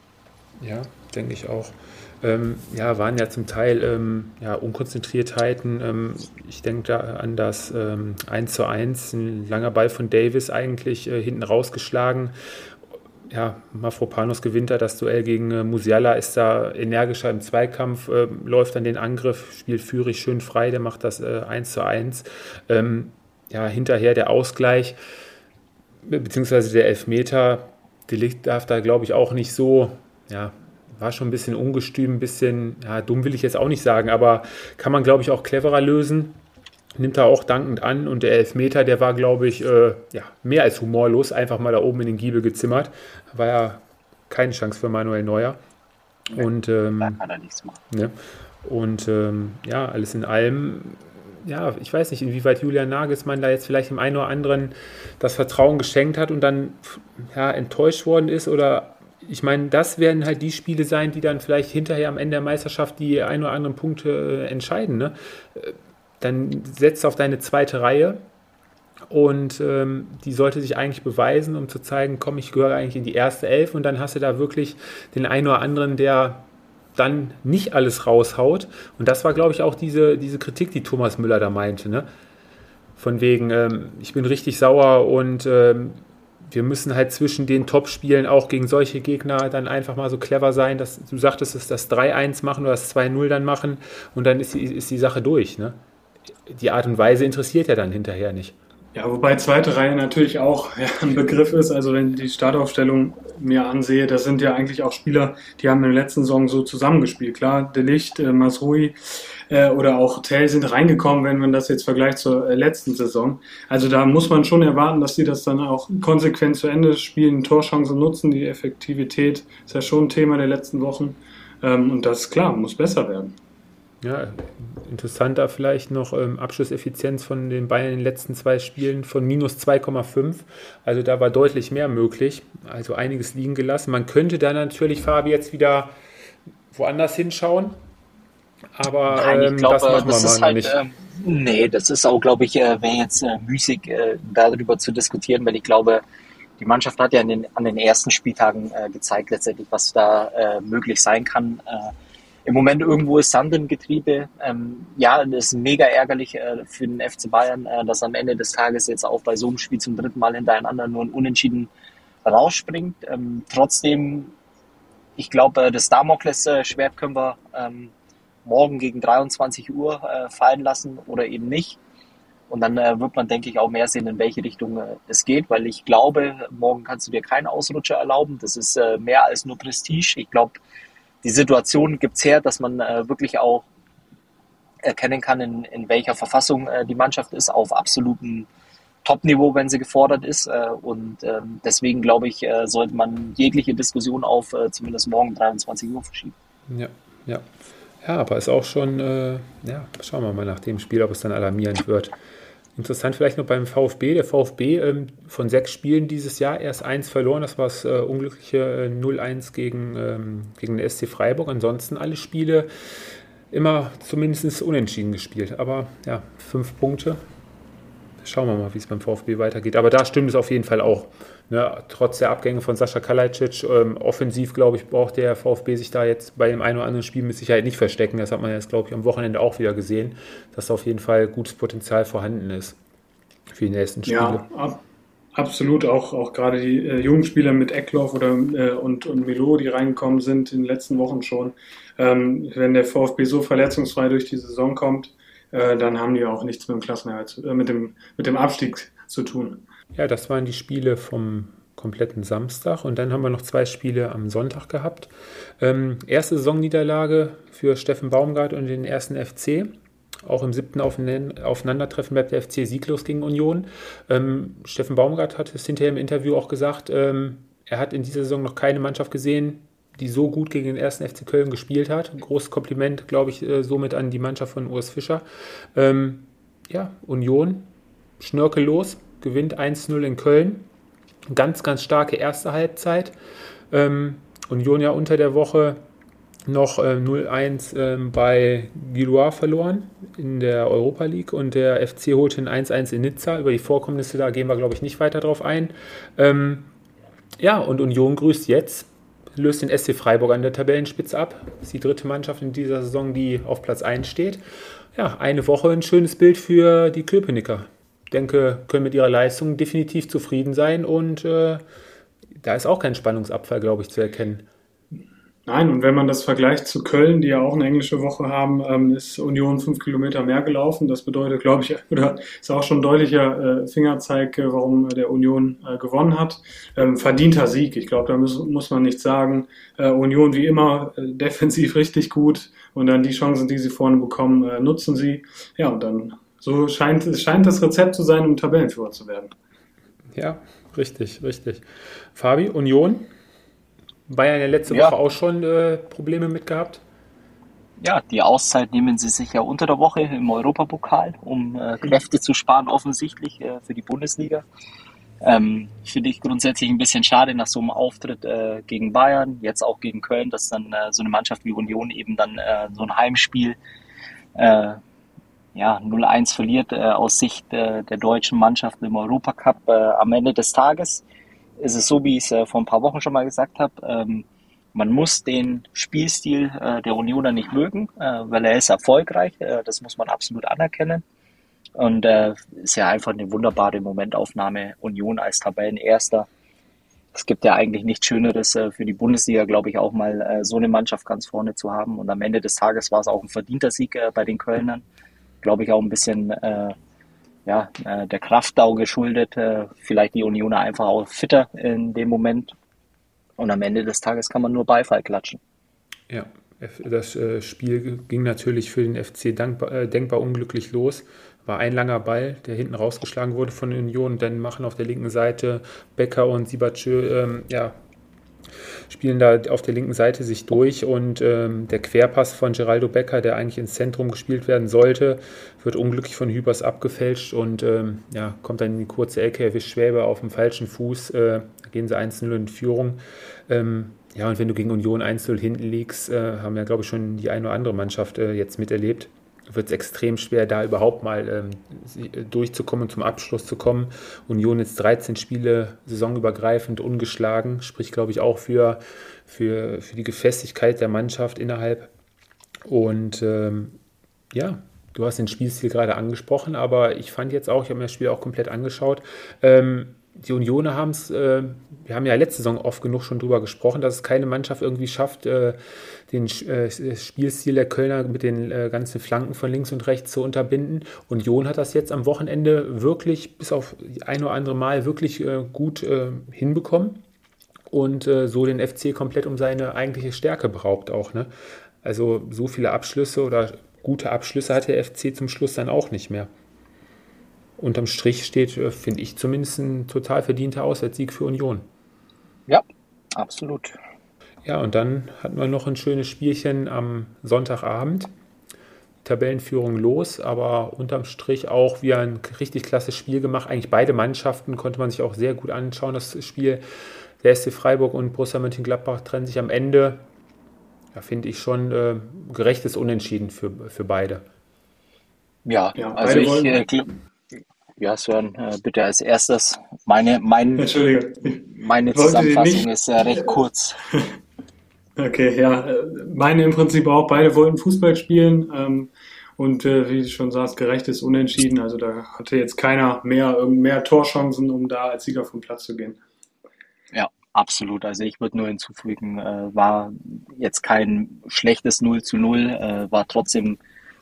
Ja, denke ich auch. Ähm, ja, waren ja zum Teil ähm, ja, Unkonzentriertheiten. Ähm, ich denke da an das ähm, 1 zu 1, ein langer Ball von Davis eigentlich äh, hinten rausgeschlagen ja, Mafropanos gewinnt da das Duell gegen äh, Musiala, ist da energischer im Zweikampf, äh, läuft dann den Angriff, spielt Führig schön frei, der macht das äh, 1 zu 1. Ähm, ja, hinterher der Ausgleich, beziehungsweise der Elfmeter, die Licht darf da, glaube ich, auch nicht so, ja, war schon ein bisschen ungestüm, ein bisschen, ja, dumm will ich jetzt auch nicht sagen, aber kann man, glaube ich, auch cleverer lösen nimmt er auch dankend an. Und der Elfmeter, der war, glaube ich, äh, ja, mehr als humorlos. Einfach mal da oben in den Giebel gezimmert. War ja keine Chance für Manuel Neuer. Und, ähm, kann er nichts machen. Ne? Und ähm, ja, alles in allem, ja, ich weiß nicht, inwieweit Julian Nagelsmann da jetzt vielleicht dem einen oder anderen das Vertrauen geschenkt hat und dann ja, enttäuscht worden ist oder ich meine, das werden halt die Spiele sein, die dann vielleicht hinterher am Ende der Meisterschaft die ein oder anderen Punkte äh, entscheiden. Ne? dann setzt auf deine zweite Reihe und ähm, die sollte sich eigentlich beweisen, um zu zeigen, komm, ich gehöre eigentlich in die erste Elf und dann hast du da wirklich den einen oder anderen, der dann nicht alles raushaut. Und das war, glaube ich, auch diese, diese Kritik, die Thomas Müller da meinte. Ne? Von wegen, ähm, ich bin richtig sauer und ähm, wir müssen halt zwischen den Top-Spielen auch gegen solche Gegner dann einfach mal so clever sein, dass du sagtest, dass das 3-1 machen oder das 2-0 dann machen und dann ist die, ist die Sache durch. Ne? die Art und Weise interessiert ja dann hinterher nicht. Ja, wobei zweite Reihe natürlich auch ja, ein Begriff ist. Also wenn ich die Startaufstellung mir ansehe, das sind ja eigentlich auch Spieler, die haben in der letzten Saison so zusammengespielt. Klar, De Licht, äh, Masrui äh, oder auch Tell sind reingekommen, wenn man das jetzt vergleicht zur äh, letzten Saison. Also da muss man schon erwarten, dass sie das dann auch konsequent zu Ende spielen, Torchancen nutzen. Die Effektivität ist ja schon ein Thema der letzten Wochen. Ähm, und das, klar, muss besser werden. Ja, interessanter vielleicht noch ähm, Abschlusseffizienz von den Bayern in den letzten zwei Spielen von minus 2,5. Also da war deutlich mehr möglich. Also einiges liegen gelassen. Man könnte da natürlich, Fabi, jetzt wieder woanders hinschauen. Aber Nein, ähm, glaube, das machen wir mal halt, nicht. Äh, nee, das ist auch, glaube ich, äh, wäre jetzt äh, müßig, äh, darüber zu diskutieren, weil ich glaube, die Mannschaft hat ja den, an den ersten Spieltagen äh, gezeigt letztendlich, was da äh, möglich sein kann. Im Moment irgendwo ist Sand im Getriebe. Ähm, ja, das ist mega ärgerlich äh, für den FC Bayern, äh, dass am Ende des Tages jetzt auch bei so einem Spiel zum dritten Mal hintereinander nur ein Unentschieden rausspringt. Ähm, trotzdem, ich glaube, äh, das Damokles-Schwert können wir ähm, morgen gegen 23 Uhr äh, fallen lassen oder eben nicht. Und dann äh, wird man, denke ich, auch mehr sehen, in welche Richtung äh, es geht, weil ich glaube, morgen kannst du dir keinen Ausrutscher erlauben. Das ist äh, mehr als nur Prestige. Ich glaube, die Situation gibt's her, dass man äh, wirklich auch erkennen kann, in, in welcher Verfassung äh, die Mannschaft ist, auf absolutem Top-Niveau, wenn sie gefordert ist. Äh, und ähm, deswegen, glaube ich, äh, sollte man jegliche Diskussion auf äh, zumindest morgen 23 Uhr verschieben. Ja, ja. Ja, aber ist auch schon, äh, ja, schauen wir mal nach dem Spiel, ob es dann alarmierend wird. Interessant vielleicht noch beim VfB. Der VfB ähm, von sechs Spielen dieses Jahr erst eins verloren. Das war das äh, unglückliche äh, 0-1 gegen, ähm, gegen den SC Freiburg. Ansonsten alle Spiele immer zumindest unentschieden gespielt. Aber ja, fünf Punkte. Schauen wir mal, wie es beim VfB weitergeht. Aber da stimmt es auf jeden Fall auch. Ne, trotz der Abgänge von Sascha Kalajdzic, ähm, offensiv, glaube ich, braucht der VfB sich da jetzt bei dem einen oder anderen Spiel mit Sicherheit nicht verstecken. Das hat man jetzt, glaube ich, am Wochenende auch wieder gesehen, dass da auf jeden Fall gutes Potenzial vorhanden ist für die nächsten Spiele. Ja, ab, absolut. Auch, auch gerade die äh, jungen Spieler mit Eckloff oder, äh, und, und Milo, die reingekommen sind in den letzten Wochen schon. Ähm, wenn der VfB so verletzungsfrei durch die Saison kommt, äh, dann haben die auch nichts mit dem Klassenerhalt, äh, mit, dem, mit dem Abstieg zu tun. Ja, das waren die Spiele vom kompletten Samstag und dann haben wir noch zwei Spiele am Sonntag gehabt. Ähm, erste Saisonniederlage für Steffen Baumgart und den ersten FC. Auch im siebten Aufeinandertreffen bleibt der FC sieglos gegen Union. Ähm, Steffen Baumgart hat es hinterher im Interview auch gesagt, ähm, er hat in dieser Saison noch keine Mannschaft gesehen, die so gut gegen den ersten FC Köln gespielt hat. Großes Kompliment, glaube ich, äh, somit an die Mannschaft von Urs Fischer. Ähm, ja, Union, schnörkellos, gewinnt 1-0 in Köln. Ganz, ganz starke erste Halbzeit. Ähm, Union ja unter der Woche noch äh, 0-1 ähm, bei Gilois verloren in der Europa League und der FC holte ein 1-1 in Nizza. Über die Vorkommnisse da gehen wir, glaube ich, nicht weiter drauf ein. Ähm, ja, und Union grüßt jetzt, löst den SC Freiburg an der Tabellenspitze ab. Ist die dritte Mannschaft in dieser Saison, die auf Platz 1 steht. Ja, eine Woche ein schönes Bild für die Köpenicker denke, können mit ihrer Leistung definitiv zufrieden sein und äh, da ist auch kein Spannungsabfall, glaube ich, zu erkennen. Nein, und wenn man das vergleicht zu Köln, die ja auch eine englische Woche haben, ähm, ist Union fünf Kilometer mehr gelaufen. Das bedeutet, glaube ich, oder ist auch schon ein deutlicher äh, Fingerzeig, äh, warum der Union äh, gewonnen hat. Ähm, verdienter Sieg. Ich glaube, da muss, muss man nicht sagen. Äh, Union wie immer äh, defensiv richtig gut und dann die Chancen, die sie vorne bekommen, nutzen sie. Ja, und dann so scheint es scheint das Rezept zu sein, um Tabellenführer zu werden. Ja, richtig, richtig. Fabi, Union? Bayern ja letzte ja. Woche auch schon äh, Probleme mit gehabt. Ja, die Auszeit nehmen sie sich ja unter der Woche im Europapokal, um äh, Kräfte zu sparen, offensichtlich äh, für die Bundesliga. Ähm, Finde ich grundsätzlich ein bisschen schade nach so einem Auftritt äh, gegen Bayern, jetzt auch gegen Köln, dass dann äh, so eine Mannschaft wie Union eben dann äh, so ein Heimspiel äh, ja, 0-1 verliert äh, aus Sicht äh, der deutschen Mannschaft im Europacup äh, am Ende des Tages, ist es so, wie ich es äh, vor ein paar Wochen schon mal gesagt habe. Ähm, man muss den Spielstil äh, der Unioner nicht mögen, äh, weil er ist erfolgreich. Äh, das muss man absolut anerkennen. Und äh, ist ja einfach eine wunderbare Momentaufnahme. Union als Tabellenerster. Es gibt ja eigentlich nichts Schöneres äh, für die Bundesliga, glaube ich, auch mal äh, so eine Mannschaft ganz vorne zu haben. Und am Ende des Tages war es auch ein verdienter Sieg äh, bei den Kölnern glaube ich, auch ein bisschen äh, ja, äh, der Kraftdau geschuldet. Äh, vielleicht die Unioner einfach auch fitter in dem Moment. Und am Ende des Tages kann man nur Beifall klatschen. Ja, das äh, Spiel ging natürlich für den FC dankbar, äh, denkbar unglücklich los. War ein langer Ball, der hinten rausgeschlagen wurde von Union. Dann machen auf der linken Seite Becker und Sibachö ähm, ja, spielen da auf der linken Seite sich durch und ähm, der Querpass von Geraldo Becker, der eigentlich ins Zentrum gespielt werden sollte, wird unglücklich von Hübers abgefälscht und ähm, ja, kommt dann in die kurze Ecke, erwischt Schwäbe auf dem falschen Fuß, äh, gehen sie 1-0 in Führung. Ähm, ja, und wenn du gegen Union 1-0 hinten liegst, äh, haben ja, glaube ich, schon die eine oder andere Mannschaft äh, jetzt miterlebt. Wird es extrem schwer, da überhaupt mal ähm, durchzukommen und zum Abschluss zu kommen. Union jetzt 13 Spiele saisonübergreifend ungeschlagen, spricht, glaube ich, auch für, für, für die Gefestigkeit der Mannschaft innerhalb. Und ähm, ja, du hast den Spielstil gerade angesprochen, aber ich fand jetzt auch, ich habe mir das Spiel auch komplett angeschaut, ähm, die Unioner haben es, äh, wir haben ja letzte Saison oft genug schon drüber gesprochen, dass es keine Mannschaft irgendwie schafft, äh, den äh, Spielstil der Kölner mit den äh, ganzen Flanken von links und rechts zu unterbinden. Union hat das jetzt am Wochenende wirklich bis auf ein oder andere Mal wirklich äh, gut äh, hinbekommen und so den FC komplett um seine eigentliche Stärke beraubt auch. Ne? Also so viele Abschlüsse oder gute Abschlüsse hat der FC zum Schluss dann auch nicht mehr unterm Strich steht, äh, finde ich zumindest ein total verdienter Auswärtssieg für Union. Ja, absolut. Ja, und dann hatten wir noch ein schönes Spielchen am Sonntagabend. Tabellenführung los, aber unterm Strich auch wieder ein richtig klasse Spiel gemacht. Eigentlich beide Mannschaften konnte man sich auch sehr gut anschauen. Das Spiel der SC Freiburg und Borussia Mönchengladbach trennen sich am Ende, ja, finde ich schon äh, gerechtes Unentschieden für, für beide. Ja, ja also ich, äh, ja, Sören, äh, bitte als erstes. Meine, mein, meine Zusammenfassung ist äh, recht kurz. Okay, ja, meine im Prinzip auch. Beide wollten Fußball spielen ähm, und äh, wie du schon sagst, gerechtes Unentschieden. Also da hatte jetzt keiner mehr, mehr Torchancen, um da als Sieger vom Platz zu gehen. Ja, absolut. Also ich würde nur hinzufügen, äh, war jetzt kein schlechtes 0 zu 0, äh, war trotzdem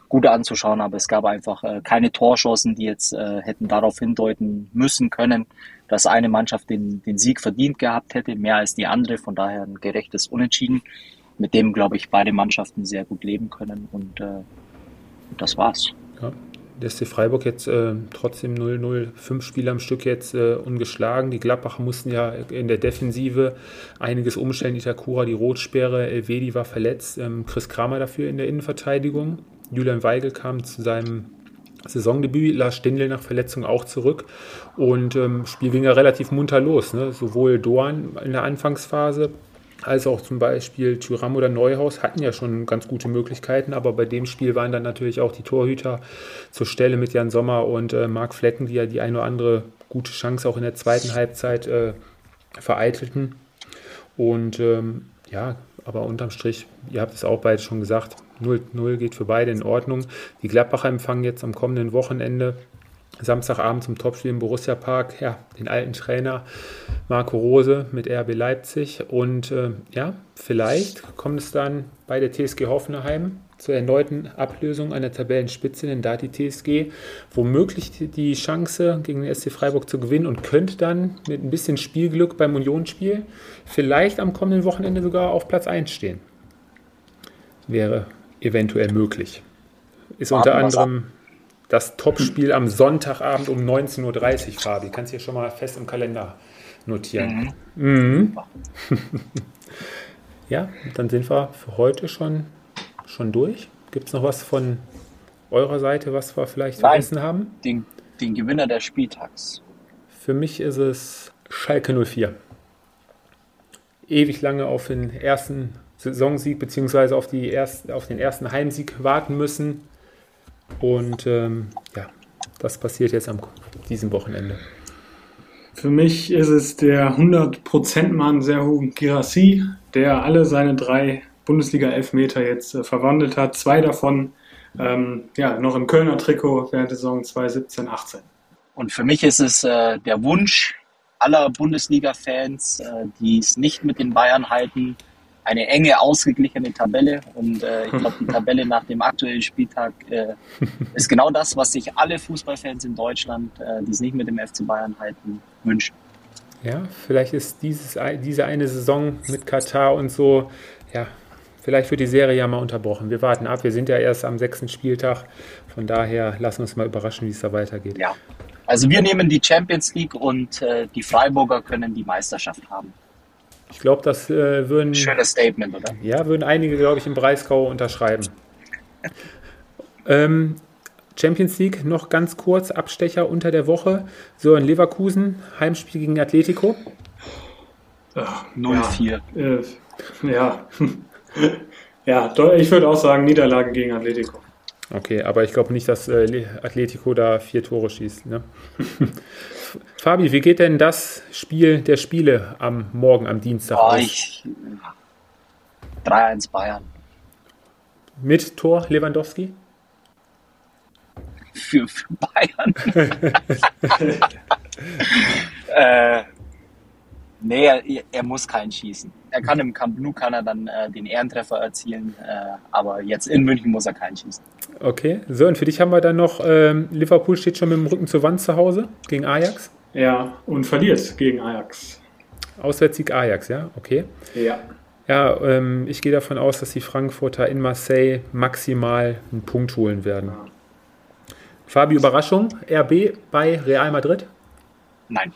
gut anzuschauen, aber es gab einfach äh, keine Torchancen, die jetzt äh, hätten darauf hindeuten müssen können, dass eine Mannschaft den, den Sieg verdient gehabt hätte, mehr als die andere. Von daher ein gerechtes Unentschieden, mit dem, glaube ich, beide Mannschaften sehr gut leben können. Und äh, das war's. Ja. Der SC Freiburg jetzt äh, trotzdem 0-0, fünf Spiele am Stück jetzt äh, ungeschlagen. Die Gladbacher mussten ja in der Defensive einiges umstellen. Itakura, die Rotsperre, Elvedi war verletzt, ähm, Chris Kramer dafür in der Innenverteidigung. Julian Weigel kam zu seinem Saisondebüt, Lars Stindl nach Verletzung auch zurück und ähm, Spiel ging ja relativ munter los. Ne? Sowohl Doan in der Anfangsphase als auch zum Beispiel Tyram oder Neuhaus hatten ja schon ganz gute Möglichkeiten, aber bei dem Spiel waren dann natürlich auch die Torhüter zur Stelle mit Jan Sommer und äh, Marc Flecken, die ja die eine oder andere gute Chance auch in der zweiten Halbzeit äh, vereitelten. Und ähm, ja, aber unterm Strich, ihr habt es auch beide schon gesagt, 0-0 geht für beide in Ordnung. Die Gladbacher empfangen jetzt am kommenden Wochenende Samstagabend zum Topspiel im Borussia Park, ja, den alten Trainer Marco Rose mit RB Leipzig. Und äh, ja, vielleicht kommt es dann bei der TSG Hoffenheim zur erneuten Ablösung an der Tabellenspitze, denn da hat die TSG womöglich die Chance, gegen den SC Freiburg zu gewinnen und könnte dann mit ein bisschen Spielglück beim Unionsspiel vielleicht am kommenden Wochenende sogar auf Platz 1 stehen. Wäre eventuell möglich. Ist unter anderem das Topspiel am Sonntagabend um 19.30 Uhr, Fabi. Kannst du hier schon mal fest im Kalender notieren. Mhm. Mhm. ja, dann sind wir für heute schon, schon durch. Gibt es noch was von eurer Seite, was wir vielleicht Nein, vergessen haben? Den, den Gewinner des Spieltags. Für mich ist es Schalke 04. Ewig lange auf den ersten Saisonsieg bzw. Auf, auf den ersten Heimsieg warten müssen. Und ähm, ja, das passiert jetzt am diesem Wochenende. Für mich ist es der 100%-Mann Serhu Girassi, der alle seine drei Bundesliga-Elfmeter jetzt äh, verwandelt hat. Zwei davon ähm, ja, noch im Kölner Trikot während der Saison 2017-18. Und für mich ist es äh, der Wunsch aller Bundesliga-Fans, äh, die es nicht mit den Bayern halten, eine enge, ausgeglichene Tabelle. Und äh, ich glaube, die Tabelle nach dem aktuellen Spieltag äh, ist genau das, was sich alle Fußballfans in Deutschland, äh, die es nicht mit dem FC Bayern halten, wünschen. Ja, vielleicht ist dieses, diese eine Saison mit Katar und so, ja, vielleicht wird die Serie ja mal unterbrochen. Wir warten ab. Wir sind ja erst am sechsten Spieltag. Von daher lassen wir uns mal überraschen, wie es da weitergeht. Ja. Also wir nehmen die Champions League und äh, die Freiburger können die Meisterschaft haben. Ich glaube, das äh, würden. Schönes Statement, oder? Ja, würden einige, glaube ich, im Breisgau unterschreiben. ähm, Champions League noch ganz kurz, Abstecher unter der Woche. So in Leverkusen, Heimspiel gegen Atletico. 0-4. Ja, äh, ja. Ja, ich würde auch sagen, Niederlage gegen Atletico. Okay, aber ich glaube nicht, dass äh, Atletico da vier Tore schießt. Ne? Fabi, wie geht denn das Spiel der Spiele am Morgen, am Dienstag? Oh, ich, 3-1 Bayern. Mit Tor Lewandowski? Für, für Bayern. äh, nee, er, er, muss keinen schießen. Er kann im Camp Nou kann er dann äh, den Ehrentreffer erzielen, äh, aber jetzt in München muss er keinen schießen. Okay, so und für dich haben wir dann noch, ähm, Liverpool steht schon mit dem Rücken zur Wand zu Hause gegen Ajax. Ja, und verliert gegen Ajax. Auswärtssieg Ajax, ja, okay. Ja. Ja, ähm, ich gehe davon aus, dass die Frankfurter in Marseille maximal einen Punkt holen werden. Ja. Fabi, Überraschung, RB bei Real Madrid? Nein.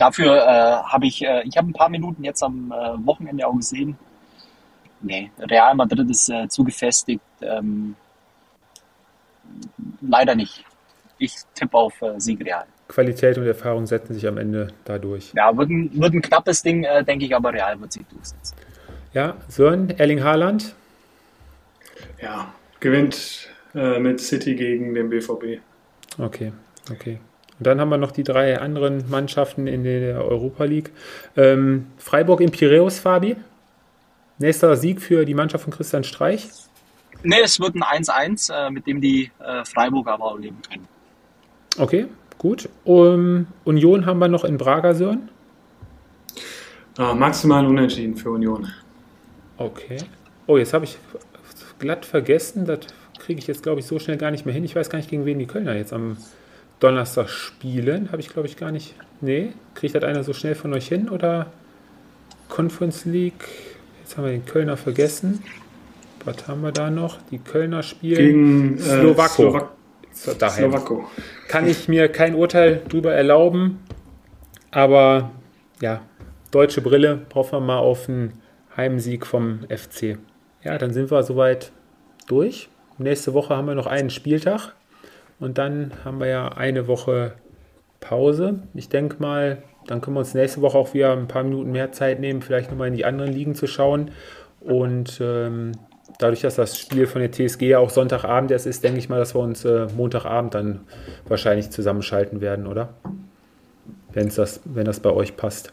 Dafür äh, habe ich, äh, ich habe ein paar Minuten jetzt am äh, Wochenende auch gesehen. Nee, Real Madrid ist äh, zu gefestigt. Ähm, leider nicht. Ich tippe auf äh, Sieg Real. Qualität und Erfahrung setzen sich am Ende dadurch. Ja, wird ein, wird ein knappes Ding, äh, denke ich, aber Real wird sich durchsetzen. Ja, Sören, Erling Haaland? Ja, gewinnt äh, mit City gegen den BVB. Okay, okay. Und dann haben wir noch die drei anderen Mannschaften in der Europa League. Ähm, Freiburg im Piräus, Fabi. Nächster Sieg für die Mannschaft von Christian Streich. Ne, es wird ein 1-1, äh, mit dem die äh, Freiburger aber auch leben können. Okay, gut. Um, Union haben wir noch in Braga, Sören. Ah, maximal unentschieden für Union. Okay. Oh, jetzt habe ich glatt vergessen. Das kriege ich jetzt, glaube ich, so schnell gar nicht mehr hin. Ich weiß gar nicht, gegen wen die Kölner jetzt am Donnerstag spielen. Habe ich, glaube ich, gar nicht. Nee, kriegt das einer so schnell von euch hin? Oder Conference League? Jetzt haben wir den Kölner vergessen. Was haben wir da noch? Die Kölner spielen gegen äh, Slowako. Slowak Slowako. Kann ich mir kein Urteil drüber erlauben. Aber ja, deutsche Brille brauchen wir mal auf einen Heimsieg vom FC. Ja, dann sind wir soweit durch. Nächste Woche haben wir noch einen Spieltag und dann haben wir ja eine Woche Pause. Ich denke mal, dann können wir uns nächste Woche auch wieder ein paar Minuten mehr Zeit nehmen, vielleicht nochmal in die anderen Ligen zu schauen. Und ähm, dadurch, dass das Spiel von der TSG ja auch Sonntagabend erst ist, denke ich mal, dass wir uns äh, Montagabend dann wahrscheinlich zusammenschalten werden, oder? Wenn's das, wenn das bei euch passt.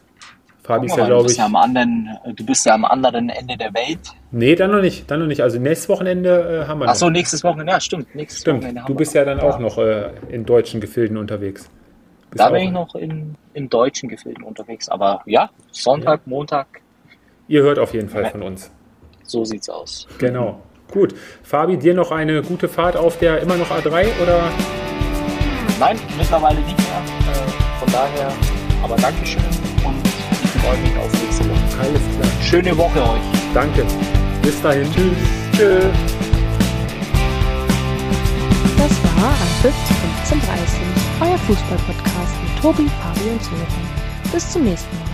Fabi ist ja, glaube ich. Ja anderen, du bist ja am anderen Ende der Welt. Nee, dann noch nicht. Dann noch nicht. Also nächstes Wochenende äh, haben wir Achso, nächstes Wochenende. Ja, stimmt. Nächstes stimmt. Wochenende du bist ja dann auch noch äh, in deutschen Gefilden unterwegs. Bist da bin ich noch in, in deutschen Gefilden unterwegs. Aber ja, Sonntag, ja. Montag. Ihr hört auf jeden Fall ja. von uns. So sieht's aus. Genau. Gut. Fabi, dir noch eine gute Fahrt auf der immer noch A3 oder? Nein, mittlerweile nicht mehr. Äh, von daher, aber Dankeschön freue mich auf nächste Woche. Alles klar. Schöne Woche euch. Danke. Bis dahin. Tschüss. Tschüss. Das war Anpfiff 1530, euer Fußballpodcast mit Tobi, Fabi und Sören. Bis zum nächsten Mal.